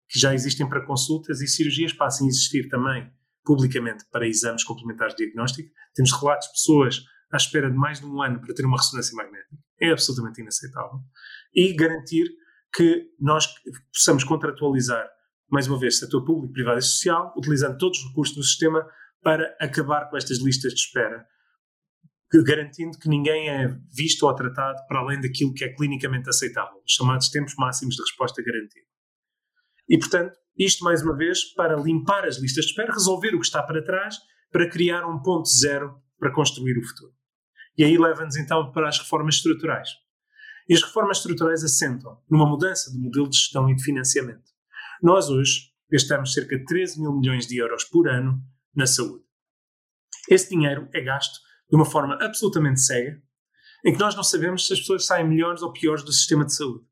Speaker 2: que já existem para consultas e cirurgias passem a existir também publicamente para exames complementares de diagnóstico. Temos relatos de pessoas à espera de mais de um ano para ter uma ressonância magnética. É absolutamente inaceitável. E garantir que nós possamos contratualizar, mais uma vez, setor público, privado e social, utilizando todos os recursos do sistema para acabar com estas listas de espera, garantindo que ninguém é visto ou tratado para além daquilo que é clinicamente aceitável, os chamados tempos máximos de resposta garantida. E, portanto, isto mais uma vez para limpar as listas de espera, resolver o que está para trás, para criar um ponto zero para construir o futuro. E aí leva-nos então para as reformas estruturais. E as reformas estruturais assentam numa mudança do modelo de gestão e de financiamento. Nós hoje gastamos cerca de 13 mil milhões de euros por ano na saúde. Esse dinheiro é gasto de uma forma absolutamente cega, em que nós não sabemos se as pessoas saem melhores ou piores do sistema de saúde.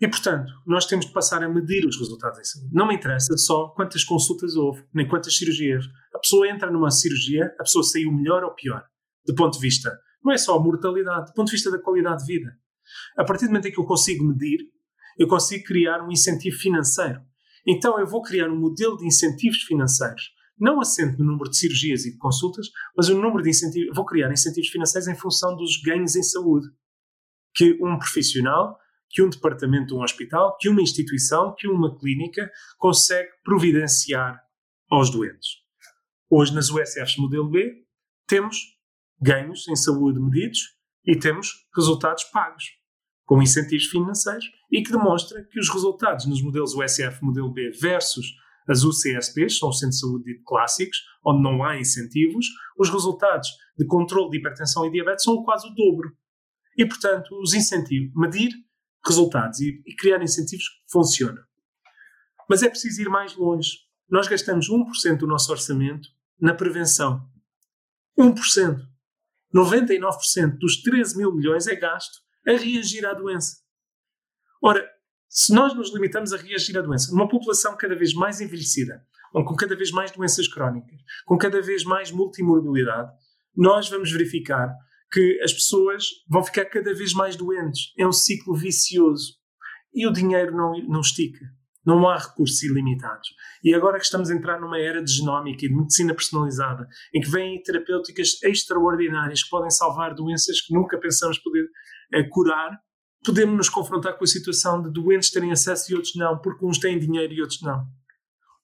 Speaker 2: E, portanto, nós temos de passar a medir os resultados em saúde. Não me interessa só quantas consultas houve, nem quantas cirurgias. A pessoa entra numa cirurgia, a pessoa saiu melhor ou pior, do ponto de vista, não é só a mortalidade, do ponto de vista da qualidade de vida. A partir do momento em que eu consigo medir, eu consigo criar um incentivo financeiro. Então, eu vou criar um modelo de incentivos financeiros, não assente no número de cirurgias e de consultas, mas o número de incentivos, vou criar incentivos financeiros em função dos ganhos em saúde que um profissional que um departamento de um hospital, que uma instituição, que uma clínica consegue providenciar aos doentes. Hoje, nas USFs modelo B, temos ganhos em saúde medidos e temos resultados pagos, com incentivos financeiros, e que demonstra que os resultados nos modelos USF modelo B versus as UCSPs, são os centros de saúde clássicos, onde não há incentivos, os resultados de controle de hipertensão e diabetes são quase o dobro. E, portanto, os incentivos, medir resultados e, e criar incentivos funciona. Mas é preciso ir mais longe. nós gastamos 1% do nosso orçamento na prevenção. 1%. 99% dos 13 mil milhões é gasto a reagir à doença. Ora, se nós nos limitamos a reagir à doença, numa população cada vez mais envelhecida, com cada vez mais doenças crónicas, com cada vez mais multimorbilidade, nós vamos verificar que as pessoas vão ficar cada vez mais doentes. É um ciclo vicioso. E o dinheiro não, não estica. Não há recursos ilimitados. E agora que estamos a entrar numa era de genómica e de medicina personalizada, em que vêm terapêuticas extraordinárias que podem salvar doenças que nunca pensamos poder uh, curar, podemos nos confrontar com a situação de doentes terem acesso e outros não, porque uns têm dinheiro e outros não.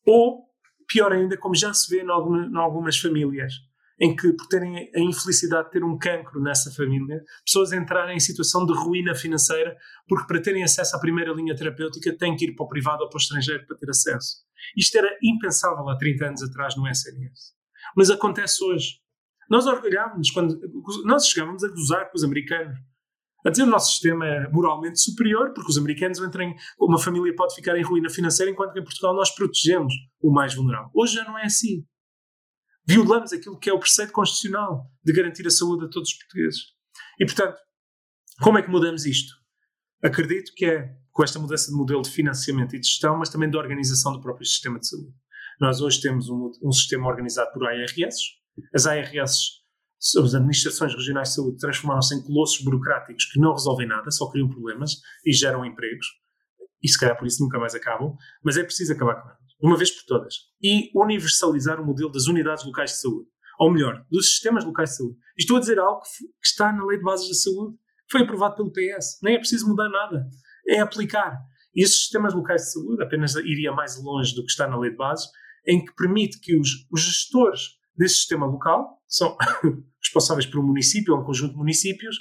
Speaker 2: Ou, pior ainda, como já se vê em, em algumas famílias, em que, por terem a infelicidade de ter um cancro nessa família, pessoas entrarem em situação de ruína financeira, porque para terem acesso à primeira linha terapêutica têm que ir para o privado ou para o estrangeiro para ter acesso. Isto era impensável há 30 anos atrás no SNS. Mas acontece hoje. Nós orgulhávamos quando nós chegávamos a gozar com os americanos a dizer o nosso sistema é moralmente superior, porque os americanos entram, uma família pode ficar em ruína financeira, enquanto que em Portugal nós protegemos o mais vulnerável. Hoje já não é assim. Violamos aquilo que é o preceito constitucional de garantir a saúde a todos os portugueses. E, portanto, como é que mudamos isto? Acredito que é com esta mudança de modelo de financiamento e de gestão, mas também de organização do próprio sistema de saúde. Nós hoje temos um, um sistema organizado por ARS. As ARS as administrações regionais de saúde transformaram-se em colossos burocráticos que não resolvem nada, só criam problemas e geram empregos, e se calhar por isso nunca mais acabam, mas é preciso acabar com elas, uma vez por todas, e universalizar o modelo das unidades locais de saúde, ou melhor, dos sistemas locais de saúde. Estou a dizer algo que, que está na Lei de Bases da Saúde, que foi aprovado pelo PS, nem é preciso mudar nada, é aplicar. E esses sistemas locais de saúde apenas iria mais longe do que está na Lei de Bases, em que permite que os, os gestores desse sistema local, são responsáveis um município ou um conjunto de municípios,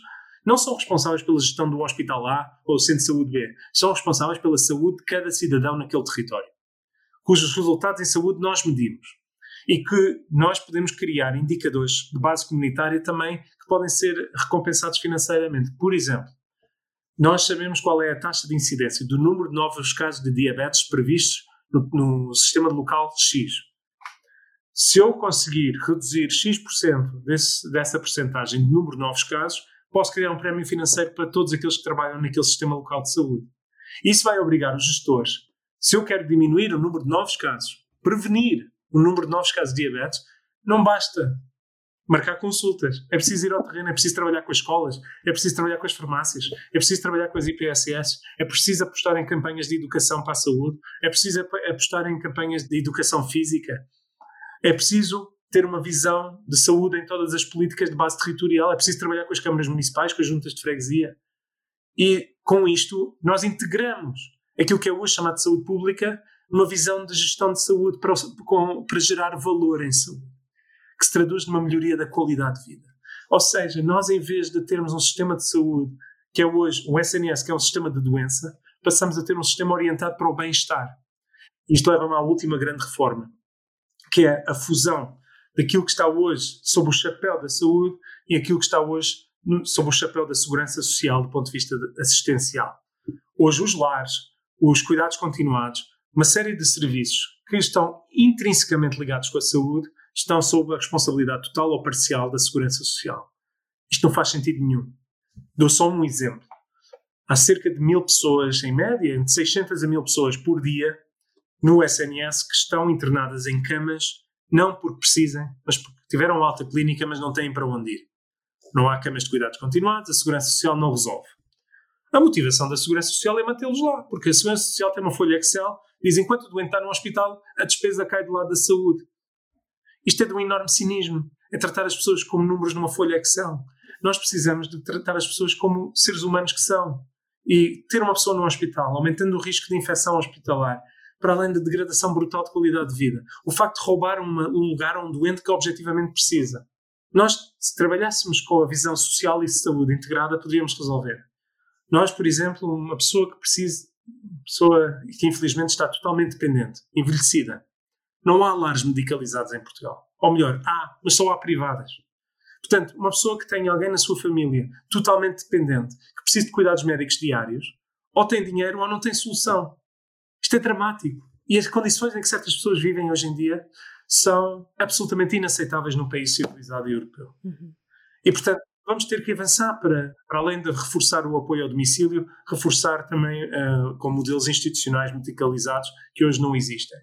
Speaker 2: não são responsáveis pela gestão do hospital A ou do centro de saúde B, são responsáveis pela saúde de cada cidadão naquele território, cujos resultados em saúde nós medimos. E que nós podemos criar indicadores de base comunitária também que podem ser recompensados financeiramente. Por exemplo, nós sabemos qual é a taxa de incidência do número de novos casos de diabetes previstos no, no sistema local X se eu conseguir reduzir X% desse, dessa porcentagem de número de novos casos, posso criar um prémio financeiro para todos aqueles que trabalham naquele sistema local de saúde. Isso vai obrigar os gestores, se eu quero diminuir o número de novos casos, prevenir o número de novos casos de diabetes, não basta marcar consultas. É preciso ir ao terreno, é preciso trabalhar com as escolas, é preciso trabalhar com as farmácias, é preciso trabalhar com as IPSS, é preciso apostar em campanhas de educação para a saúde, é preciso apostar em campanhas de educação física, é preciso ter uma visão de saúde em todas as políticas de base territorial, é preciso trabalhar com as câmaras municipais, com as juntas de freguesia. E com isto, nós integramos aquilo que é hoje chamado de saúde pública numa visão de gestão de saúde para, com, para gerar valor em saúde, que se traduz numa melhoria da qualidade de vida. Ou seja, nós, em vez de termos um sistema de saúde que é hoje um SNS, que é um sistema de doença, passamos a ter um sistema orientado para o bem-estar. Isto leva-me à última grande reforma, que é a fusão daquilo que está hoje sob o chapéu da saúde e aquilo que está hoje sob o chapéu da segurança social do ponto de vista assistencial. Hoje os lares, os cuidados continuados, uma série de serviços que estão intrinsecamente ligados com a saúde estão sob a responsabilidade total ou parcial da segurança social. Isto não faz sentido nenhum. Dou só um exemplo. Há cerca de mil pessoas, em média, entre 600 a mil pessoas por dia, no SNS que estão internadas em camas, não porque precisem, mas porque tiveram alta clínica, mas não têm para onde ir. Não há camas de cuidados continuados, a Segurança Social não resolve. A motivação da Segurança Social é mantê-los lá, porque a Segurança Social tem uma folha Excel, diz enquanto o doente está no hospital, a despesa cai do lado da saúde. Isto é de um enorme cinismo, é tratar as pessoas como números numa folha Excel. Nós precisamos de tratar as pessoas como seres humanos que são. E ter uma pessoa no hospital, aumentando o risco de infecção hospitalar, para além da degradação brutal de qualidade de vida. O facto de roubar uma, um lugar a um doente que objetivamente precisa. Nós, se trabalhássemos com a visão social e de saúde integrada, poderíamos resolver. Nós, por exemplo, uma pessoa que precisa, pessoa que infelizmente está totalmente dependente, envelhecida, não há lares medicalizados em Portugal. Ou melhor, há, mas só há privadas. Portanto, uma pessoa que tem alguém na sua família totalmente dependente, que precisa de cuidados médicos diários, ou tem dinheiro ou não tem solução. Isto é dramático. e as condições em que certas pessoas vivem hoje em dia são absolutamente inaceitáveis num país civilizado e europeu. Uhum. E, portanto, vamos ter que avançar para, para além de reforçar o apoio ao domicílio, reforçar também uh, com modelos institucionais medicalizados que hoje não existem.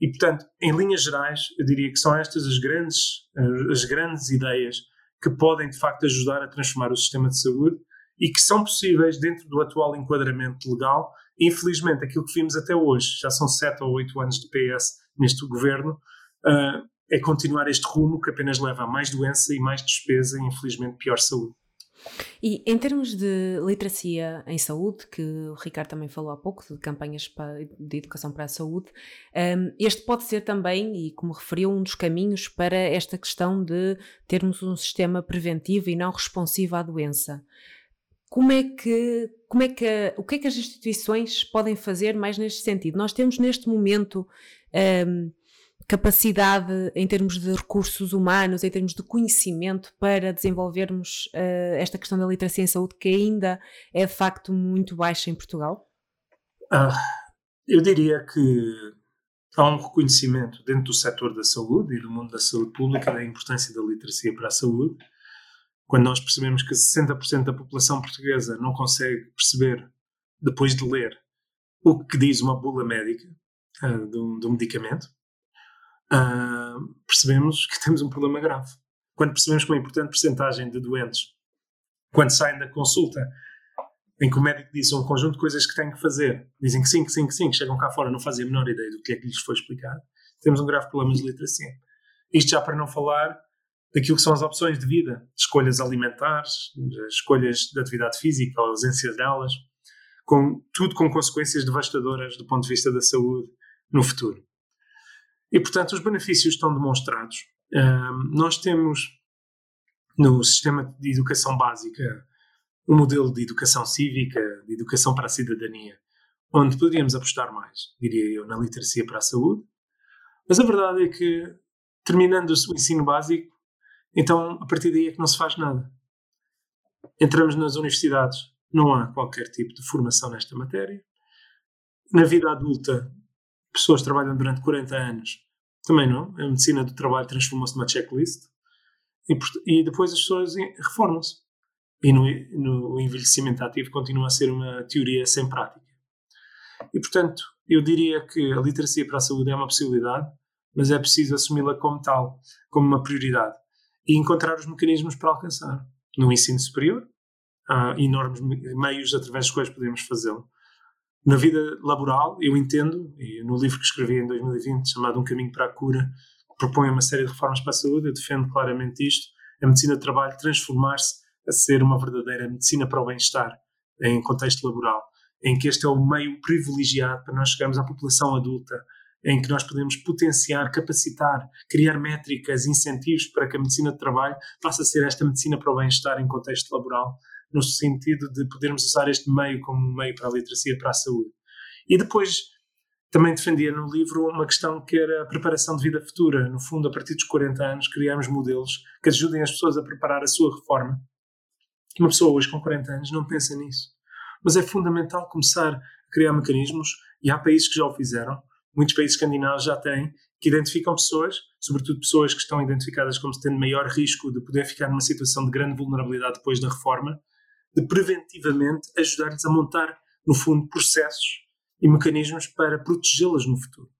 Speaker 2: E, portanto, em linhas gerais, eu diria que são estas as grandes, uh, as grandes ideias que podem, de facto, ajudar a transformar o sistema de saúde e que são possíveis dentro do atual enquadramento legal. Infelizmente, aquilo que vimos até hoje, já são sete ou oito anos de PS neste governo, uh, é continuar este rumo que apenas leva a mais doença e mais despesa e, infelizmente, pior saúde.
Speaker 1: E em termos de literacia em saúde, que o Ricardo também falou há pouco, de campanhas de educação para a saúde, um, este pode ser também, e como referiu, um dos caminhos para esta questão de termos um sistema preventivo e não responsivo à doença. Como é que, como é que, o que é que as instituições podem fazer mais neste sentido? Nós temos neste momento um, capacidade em termos de recursos humanos, em termos de conhecimento para desenvolvermos uh, esta questão da literacia em saúde que ainda é de facto muito baixa em Portugal?
Speaker 2: Ah, eu diria que há um reconhecimento dentro do setor da saúde e do mundo da saúde pública da importância da literacia para a saúde. Quando nós percebemos que 60% da população portuguesa não consegue perceber, depois de ler, o que diz uma bula médica uh, de, um, de um medicamento, uh, percebemos que temos um problema grave. Quando percebemos que uma importante percentagem de doentes, quando saem da consulta, em que o médico diz um conjunto de coisas que têm que fazer, dizem que sim, que sim, que sim, que chegam cá fora, não fazem a menor ideia do que é que lhes foi explicado, temos um grave problema de literacia. Isto já para não falar daquilo que são as opções de vida, escolhas alimentares, escolhas de atividade física, ausência delas, com, tudo com consequências devastadoras do ponto de vista da saúde no futuro. E, portanto, os benefícios estão demonstrados. Um, nós temos no sistema de educação básica um modelo de educação cívica, de educação para a cidadania, onde poderíamos apostar mais, diria eu, na literacia para a saúde. Mas a verdade é que, terminando o ensino básico, então a partir daí é que não se faz nada. Entramos nas universidades, não há qualquer tipo de formação nesta matéria. Na vida adulta, pessoas trabalham durante 40 anos também não. A medicina do trabalho transformou-se numa checklist e, e depois as pessoas reformam-se. E no, no envelhecimento ativo continua a ser uma teoria sem prática. E, portanto, eu diria que a literacia para a saúde é uma possibilidade, mas é preciso assumi-la como tal, como uma prioridade, e encontrar os mecanismos para alcançar. No ensino superior, há enormes meios através dos quais podemos fazê-lo. Na vida laboral, eu entendo, e no livro que escrevi em 2020, chamado Um Caminho para a Cura, propõe uma série de reformas para a saúde, eu defendo claramente isto, a medicina do trabalho transformar-se a ser uma verdadeira medicina para o bem-estar em contexto laboral, em que este é o meio privilegiado para nós chegarmos à população adulta, em que nós podemos potenciar, capacitar, criar métricas, incentivos para que a medicina do trabalho passe a ser esta medicina para o bem-estar em contexto laboral no sentido de podermos usar este meio como um meio para a literacia, para a saúde. E depois também defendia no livro uma questão que era a preparação de vida futura. No fundo, a partir dos 40 anos, criamos modelos que ajudem as pessoas a preparar a sua reforma. Uma pessoa hoje com 40 anos não pensa nisso. Mas é fundamental começar a criar mecanismos, e há países que já o fizeram, muitos países escandinavos já têm, que identificam pessoas, sobretudo pessoas que estão identificadas como tendo maior risco de poder ficar numa situação de grande vulnerabilidade depois da reforma, de preventivamente ajudar-lhes a montar, no fundo, processos e mecanismos para protegê-las no futuro.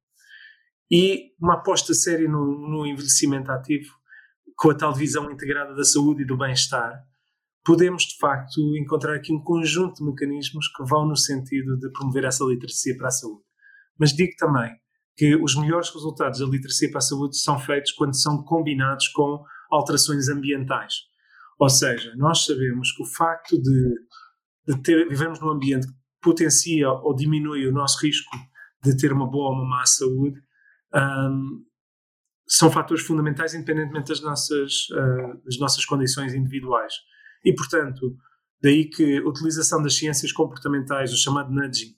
Speaker 2: E uma aposta séria no, no envelhecimento ativo, com a tal visão integrada da saúde e do bem-estar, podemos de facto encontrar aqui um conjunto de mecanismos que vão no sentido de promover essa literacia para a saúde. Mas digo também que os melhores resultados da literacia para a saúde são feitos quando são combinados com alterações ambientais. Ou seja, nós sabemos que o facto de, de ter, vivermos num ambiente que potencia ou diminui o nosso risco de ter uma boa ou uma má saúde um, são fatores fundamentais independentemente das nossas, uh, das nossas condições individuais. E, portanto, daí que a utilização das ciências comportamentais, o chamado nudging,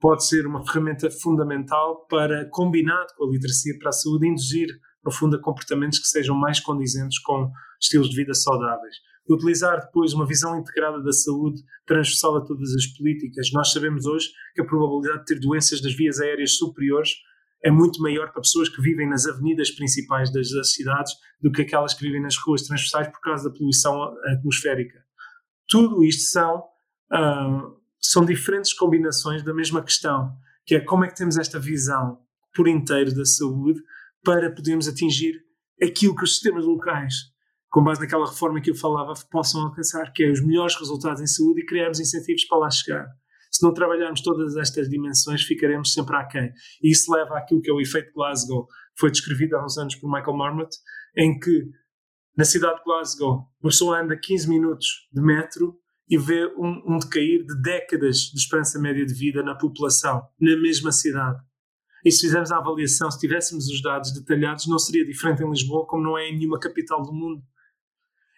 Speaker 2: pode ser uma ferramenta fundamental para, combinado com a literacia para a saúde, induzir no fundo, a comportamentos que sejam mais condizentes com estilos de vida saudáveis. Utilizar depois uma visão integrada da saúde transversal a todas as políticas. Nós sabemos hoje que a probabilidade de ter doenças das vias aéreas superiores é muito maior para pessoas que vivem nas avenidas principais das, das cidades do que aquelas que vivem nas ruas transversais por causa da poluição atmosférica. Tudo isto são, uh, são diferentes combinações da mesma questão, que é como é que temos esta visão por inteiro da saúde para podermos atingir aquilo que os sistemas locais, com base naquela reforma que eu falava, possam alcançar, que é os melhores resultados em saúde e criarmos incentivos para lá chegar se não trabalharmos todas estas dimensões, ficaremos sempre aquém. E isso leva àquilo que é o efeito Glasgow, que foi descrevido há uns anos por Michael Marmot, em que na cidade de Glasgow, uma pessoa anda 15 minutos de metro e vê um, um decair de décadas de esperança média de vida na população, na mesma cidade. E se fizermos a avaliação, se tivéssemos os dados detalhados, não seria diferente em Lisboa, como não é em nenhuma capital do mundo.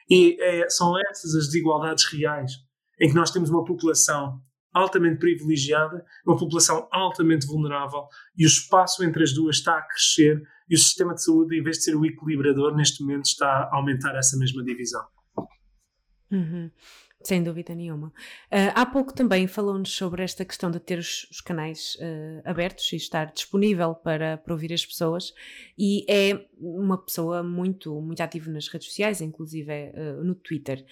Speaker 2: E é, são essas as desigualdades reais, em que nós temos uma população altamente privilegiada, uma população altamente vulnerável e o espaço entre as duas está a crescer e o sistema de saúde, em vez de ser o equilibrador, neste momento está a aumentar essa mesma divisão.
Speaker 1: Uhum. Sem dúvida nenhuma. Uh, há pouco também falou-nos sobre esta questão de ter os, os canais uh, abertos e estar disponível para, para ouvir as pessoas, e é uma pessoa muito, muito ativa nas redes sociais, inclusive uh, no Twitter.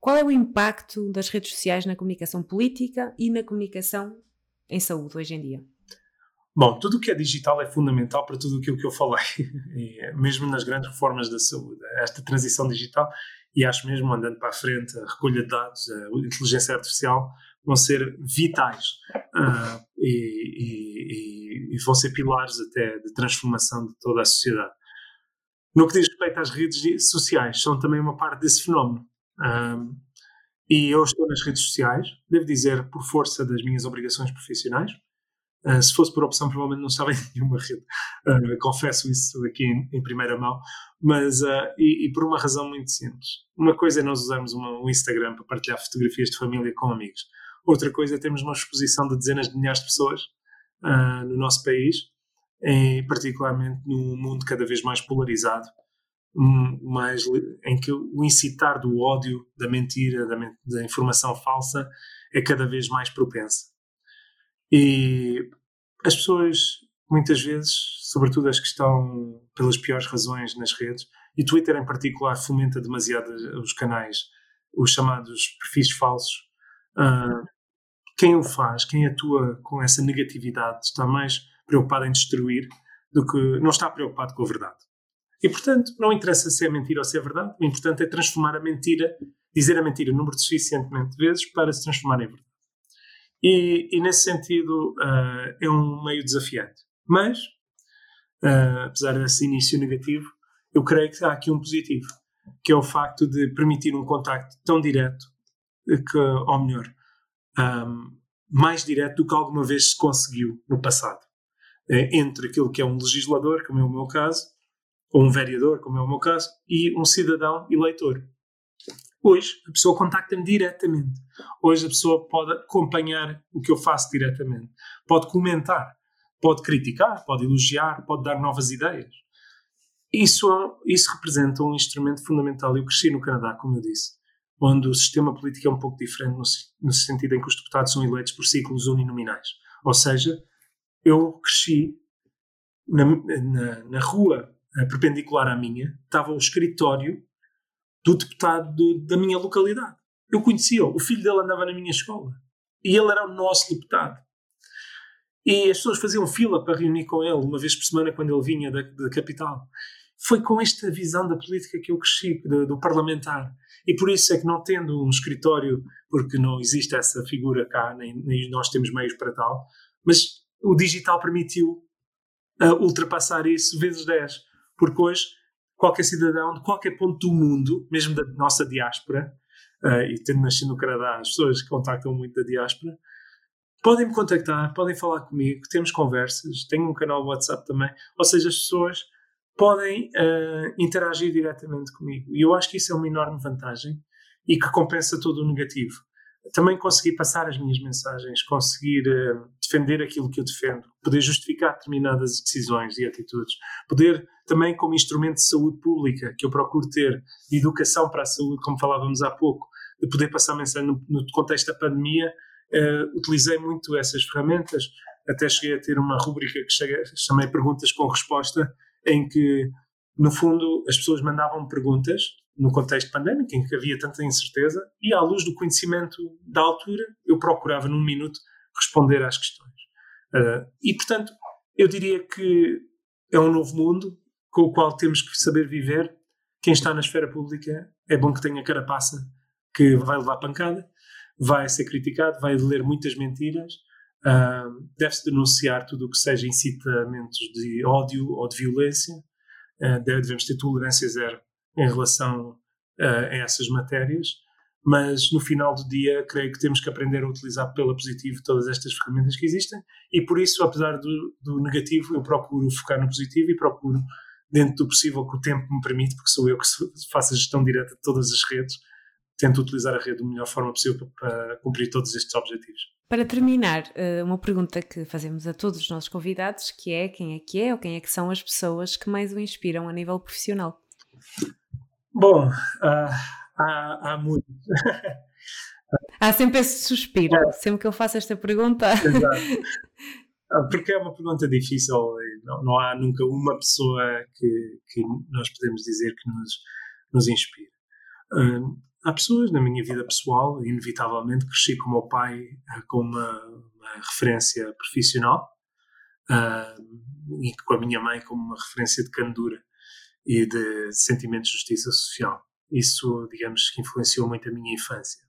Speaker 1: Qual é o impacto das redes sociais na comunicação política e na comunicação em saúde hoje em dia?
Speaker 2: Bom, tudo o que é digital é fundamental para tudo aquilo que eu falei, mesmo nas grandes reformas da saúde. Esta transição digital, e acho mesmo andando para a frente, a recolha de dados, a inteligência artificial, vão ser vitais uh, e, e, e, vão ser pilares até de transformação de toda a sociedade. No que diz respeito às redes sociais, são também uma parte desse fenómeno. Um, e eu estou nas redes sociais, devo dizer, por força das minhas obrigações profissionais. Uh, se fosse por opção, provavelmente não estava em nenhuma rede. Uh, confesso isso aqui em, em primeira mão. Mas, uh, e, e, por uma razão muito simples. Uma coisa é nós usarmos uma, um Instagram para partilhar fotografias de família com amigos. Outra coisa é termos uma exposição de dezenas de milhares de pessoas no nosso país, e particularmente num mundo cada vez mais polarizado mais em que o incitar do ódio, da mentira, da, da, informação falsa é cada vez mais propensa. E as pessoas, muitas vezes, sobretudo as que estão pelas piores razões nas redes, e Twitter em particular fomenta demasiado os canais, os chamados perfis falsos. Uh, quem o faz, quem atua com essa negatividade, está mais preocupado em destruir do que não está preocupado com a verdade. E, portanto, não interessa se é mentira ou se é verdade, o importante é transformar a mentira, dizer a mentira número suficientemente de vezes para se transformar em verdade. E, e nesse sentido, uh, é um meio desafiante. Mas, uh, apesar desse início negativo, eu creio que há aqui um positivo, que é o facto de permitir um contacto tão direto, que, ou melhor, um, ah, mais direto do que alguma vez se conseguiu no passado. Entre aquilo que é um legislador, como é o meu caso, ou um vereador, como é o meu caso, e um cidadão eleitor. Hoje a pessoa contacta-me diretamente. Hoje a pessoa pode acompanhar o que eu faço diretamente. Pode comentar, pode criticar, pode elogiar, pode dar novas ideias. Isso, isso representa um instrumento fundamental. Eu cresci no Canadá, como eu disse, onde o sistema político é um pouco diferente no, no sentido em que os deputados são eleitos por ciclos uninominais. Ou seja, eu cresci na, na, na rua perpendicular à minha, estava o escritório do deputado de, da minha localidade. Eu conhecia-o, o filho dele andava na minha escola. E ele era o nosso deputado. E as pessoas faziam fila para reunir com ele uma vez por semana quando ele vinha da, da capital. Foi com esta visão da política que eu cresci, do, do, parlamentar. E por isso é que, não tendo um escritório, porque não existe essa figura cá, nem, nem nós temos meios para tal, mas o digital permitiu uh, ultrapassar isso vezes 10 porque hoje qualquer cidadão de qualquer ponto do mundo, mesmo da nossa diáspora, uh, e tendo nascido no Canadá, as pessoas que contactam muito da diáspora, podem me contactar, podem falar comigo, temos conversas, tenho um canal WhatsApp também, ou seja, as pessoas podem uh, interagir diretamente comigo. E eu acho que isso é uma enorme vantagem e que compensa todo o negativo. Também conseguir passar as minhas mensagens, conseguir uh, defender aquilo que eu defendo, poder justificar determinadas decisões e atitudes, poder também como instrumento de saúde pública que eu procuro ter, de educação para a saúde, como falávamos há pouco, de poder passar mensagem no, no contexto da pandemia, uh, utilizei muito essas ferramentas, até cheguei a ter uma rubrica que cheguei, chamei Perguntas com Resposta, em que, no fundo, as pessoas mandavam perguntas no contexto pandémico, em que havia tanta incerteza, e à luz do conhecimento da altura, eu procurava num minuto responder às questões. Uh, e, portanto, eu diria que é um novo mundo com o qual temos que saber viver. Quem está na esfera pública é bom que tenha carapaça, que vai levar pancada, vai ser criticado, vai ler muitas mentiras, uh, deve-se denunciar tudo o que seja incitamentos de ódio ou de violência, uh, devemos ter tolerância zero em relação a essas matérias, mas no final do dia creio que temos que aprender a utilizar pela positivo todas estas ferramentas que existem e por isso, apesar do, do negativo, eu procuro focar no positivo e procuro, dentro do possível que o tempo me permite, porque sou eu que faço a gestão direta de todas as redes, tento utilizar a rede da melhor forma possível para cumprir todos estes objetivos.
Speaker 1: Para terminar, eh, uma pergunta que fazemos a todos os nossos convidados, que é quem é que é ou quem é que são as pessoas que mais o inspiram a nível profissional?
Speaker 2: Bom, uh, há, há muito.
Speaker 1: há sempre esse suspiro, é. sempre que eu faço esta pergunta.
Speaker 2: Exato. Ah, porque é uma pergunta difícil, não, não há nunca uma pessoa que, que nós podemos dizer que nos, nos inspira. Uh, há pessoas na minha vida pessoal, inevitavelmente cresci com o meu pai uh, com uma, uma, referência profissional uh, e com a minha mãe como uma referência de candura e de sentimento de justiça social. Isso, digamos, que influenciou muito a minha infância.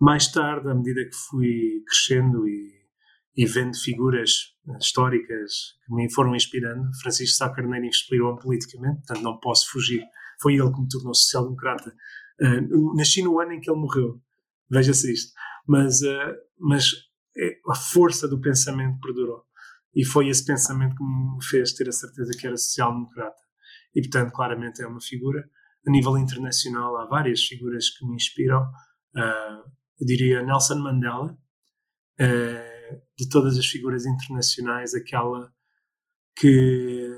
Speaker 2: Mais tarde, à medida que fui crescendo e, e vendo figuras históricas que me foram inspirando, Francisco Sá Carneiro inspirou-me politicamente, portanto não posso fugir. Foi ele que me tornou social-democrata. Uh, nasci no ano em que ele morreu, veja-se isto. Mas, uh, mas é, a força do pensamento perdurou. E foi esse pensamento que me fez ter a certeza que era social-democrata e, portanto, claramente é uma figura. A nível internacional, há várias figuras que me inspiram. Uh, eu diria Nelson Mandela, uh, de todas as figuras internacionais, aquela que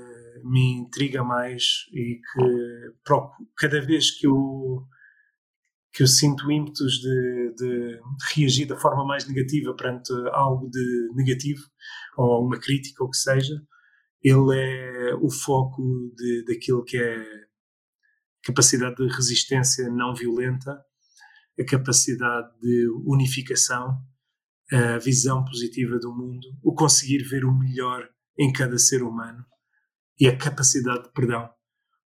Speaker 2: me intriga mais e que cada vez que eu que eu sinto ímpetos de, de, reagir da forma mais negativa perante algo de negativo ou uma crítica ou o que seja, ele é o foco de, daquilo que é capacidade de resistência não violenta, a capacidade de unificação, a visão positiva do mundo, o conseguir ver o melhor em cada ser humano e a capacidade de perdão,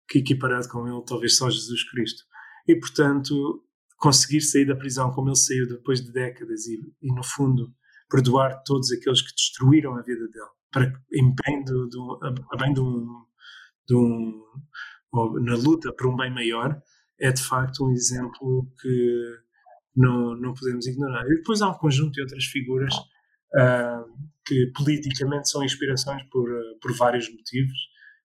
Speaker 2: que equiparado com ele talvez só Jesus Cristo. E portanto, conseguir sair da prisão como ele saiu depois de décadas e, e no fundo, perdoar todos aqueles que destruíram a vida dele para em bem do, do, a bem de um, de um na luta por um bem maior é de facto um exemplo que não, não podemos ignorar. E depois há um conjunto de outras figuras uh, que politicamente são inspirações por, uh, por vários motivos.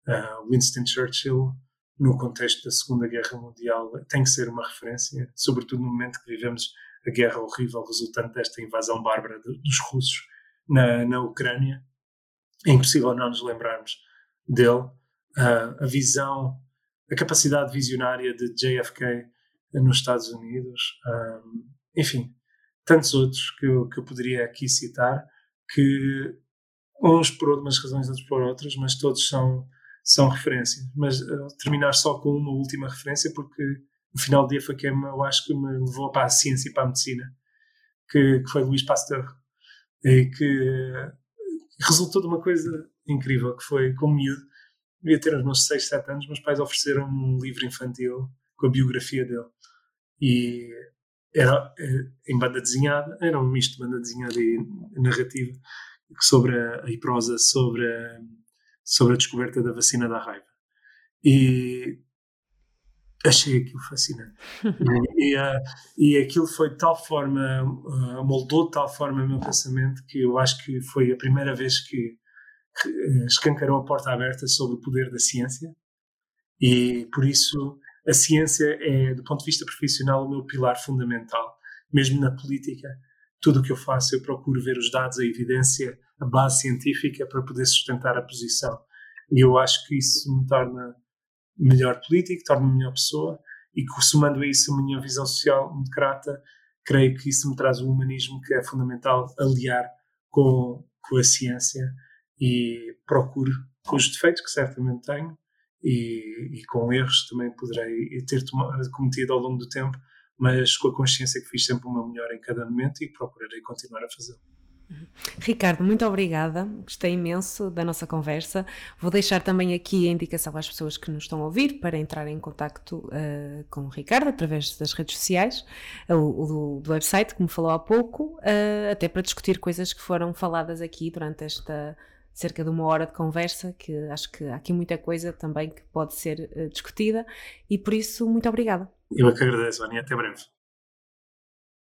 Speaker 2: Uh, Winston Churchill, no contexto da Segunda Guerra Mundial, tem que ser uma referência, sobretudo no momento que vivemos a guerra horrível resultante desta invasão bárbara de, dos russos na, na Ucrânia é impossível não nos lembrarmos dele. Uh, a visão, a capacidade visionária de JFK nos Estados Unidos, um, enfim, tantos outros que eu, que eu poderia aqui citar, que uns por umas razões, outros por outras, mas todos são, são referências. Mas uh, terminar só com uma última referência, porque no final do dia foi quem eu acho que me levou para a ciência e para a medicina, que, que foi Luís Pasteur, e que resultou de uma coisa incrível, que foi, como miúdo, devia ter uns meus 6, 7 anos, meus pais ofereceram um livro infantil com a biografia dele. E era eh, em banda desenhada, era um misto de banda desenhada e narrativa sobre a, e prosa sobre a, sobre a descoberta da vacina da raiva. E achei aquilo fascinante. e, e, uh, e aquilo foi de tal forma, uh, moldou de tal forma o meu pensamento que eu acho que foi a primeira vez que, uh, escancarou a porta aberta sobre o poder da ciência. E por isso a ciência é, do ponto de vista profissional, o meu pilar fundamental, mesmo na política. tudo o que eu faço eu procuro ver os dados, a evidência, a base científica para poder sustentar a posição. E eu acho que isso me torna melhor político, torna-me melhor pessoa e somando a isso a minha visão social democrata, creio que isso me traz o humanismo que é fundamental aliar com, com a ciência e procuro com os defeitos que certamente tenho e, e com erros também poderei ter cometido ao longo do tempo, mas com a consciência que fiz sempre o meu melhor em cada momento e procurarei continuar a fazê-lo.
Speaker 1: Ricardo, muito obrigada. Gostei imenso da nossa conversa. Vou deixar também aqui a indicação às pessoas que nos estão a ouvir para entrar em contato uh, com o Ricardo através das redes sociais, o, do, website, como falou há pouco, uh, até para discutir coisas que foram faladas aqui durante esta cerca de uma hora de conversa, que acho que há aqui muita coisa também que pode ser discutida e por isso, muito obrigada.
Speaker 2: Eu é que agradeço, Aninha. Até breve.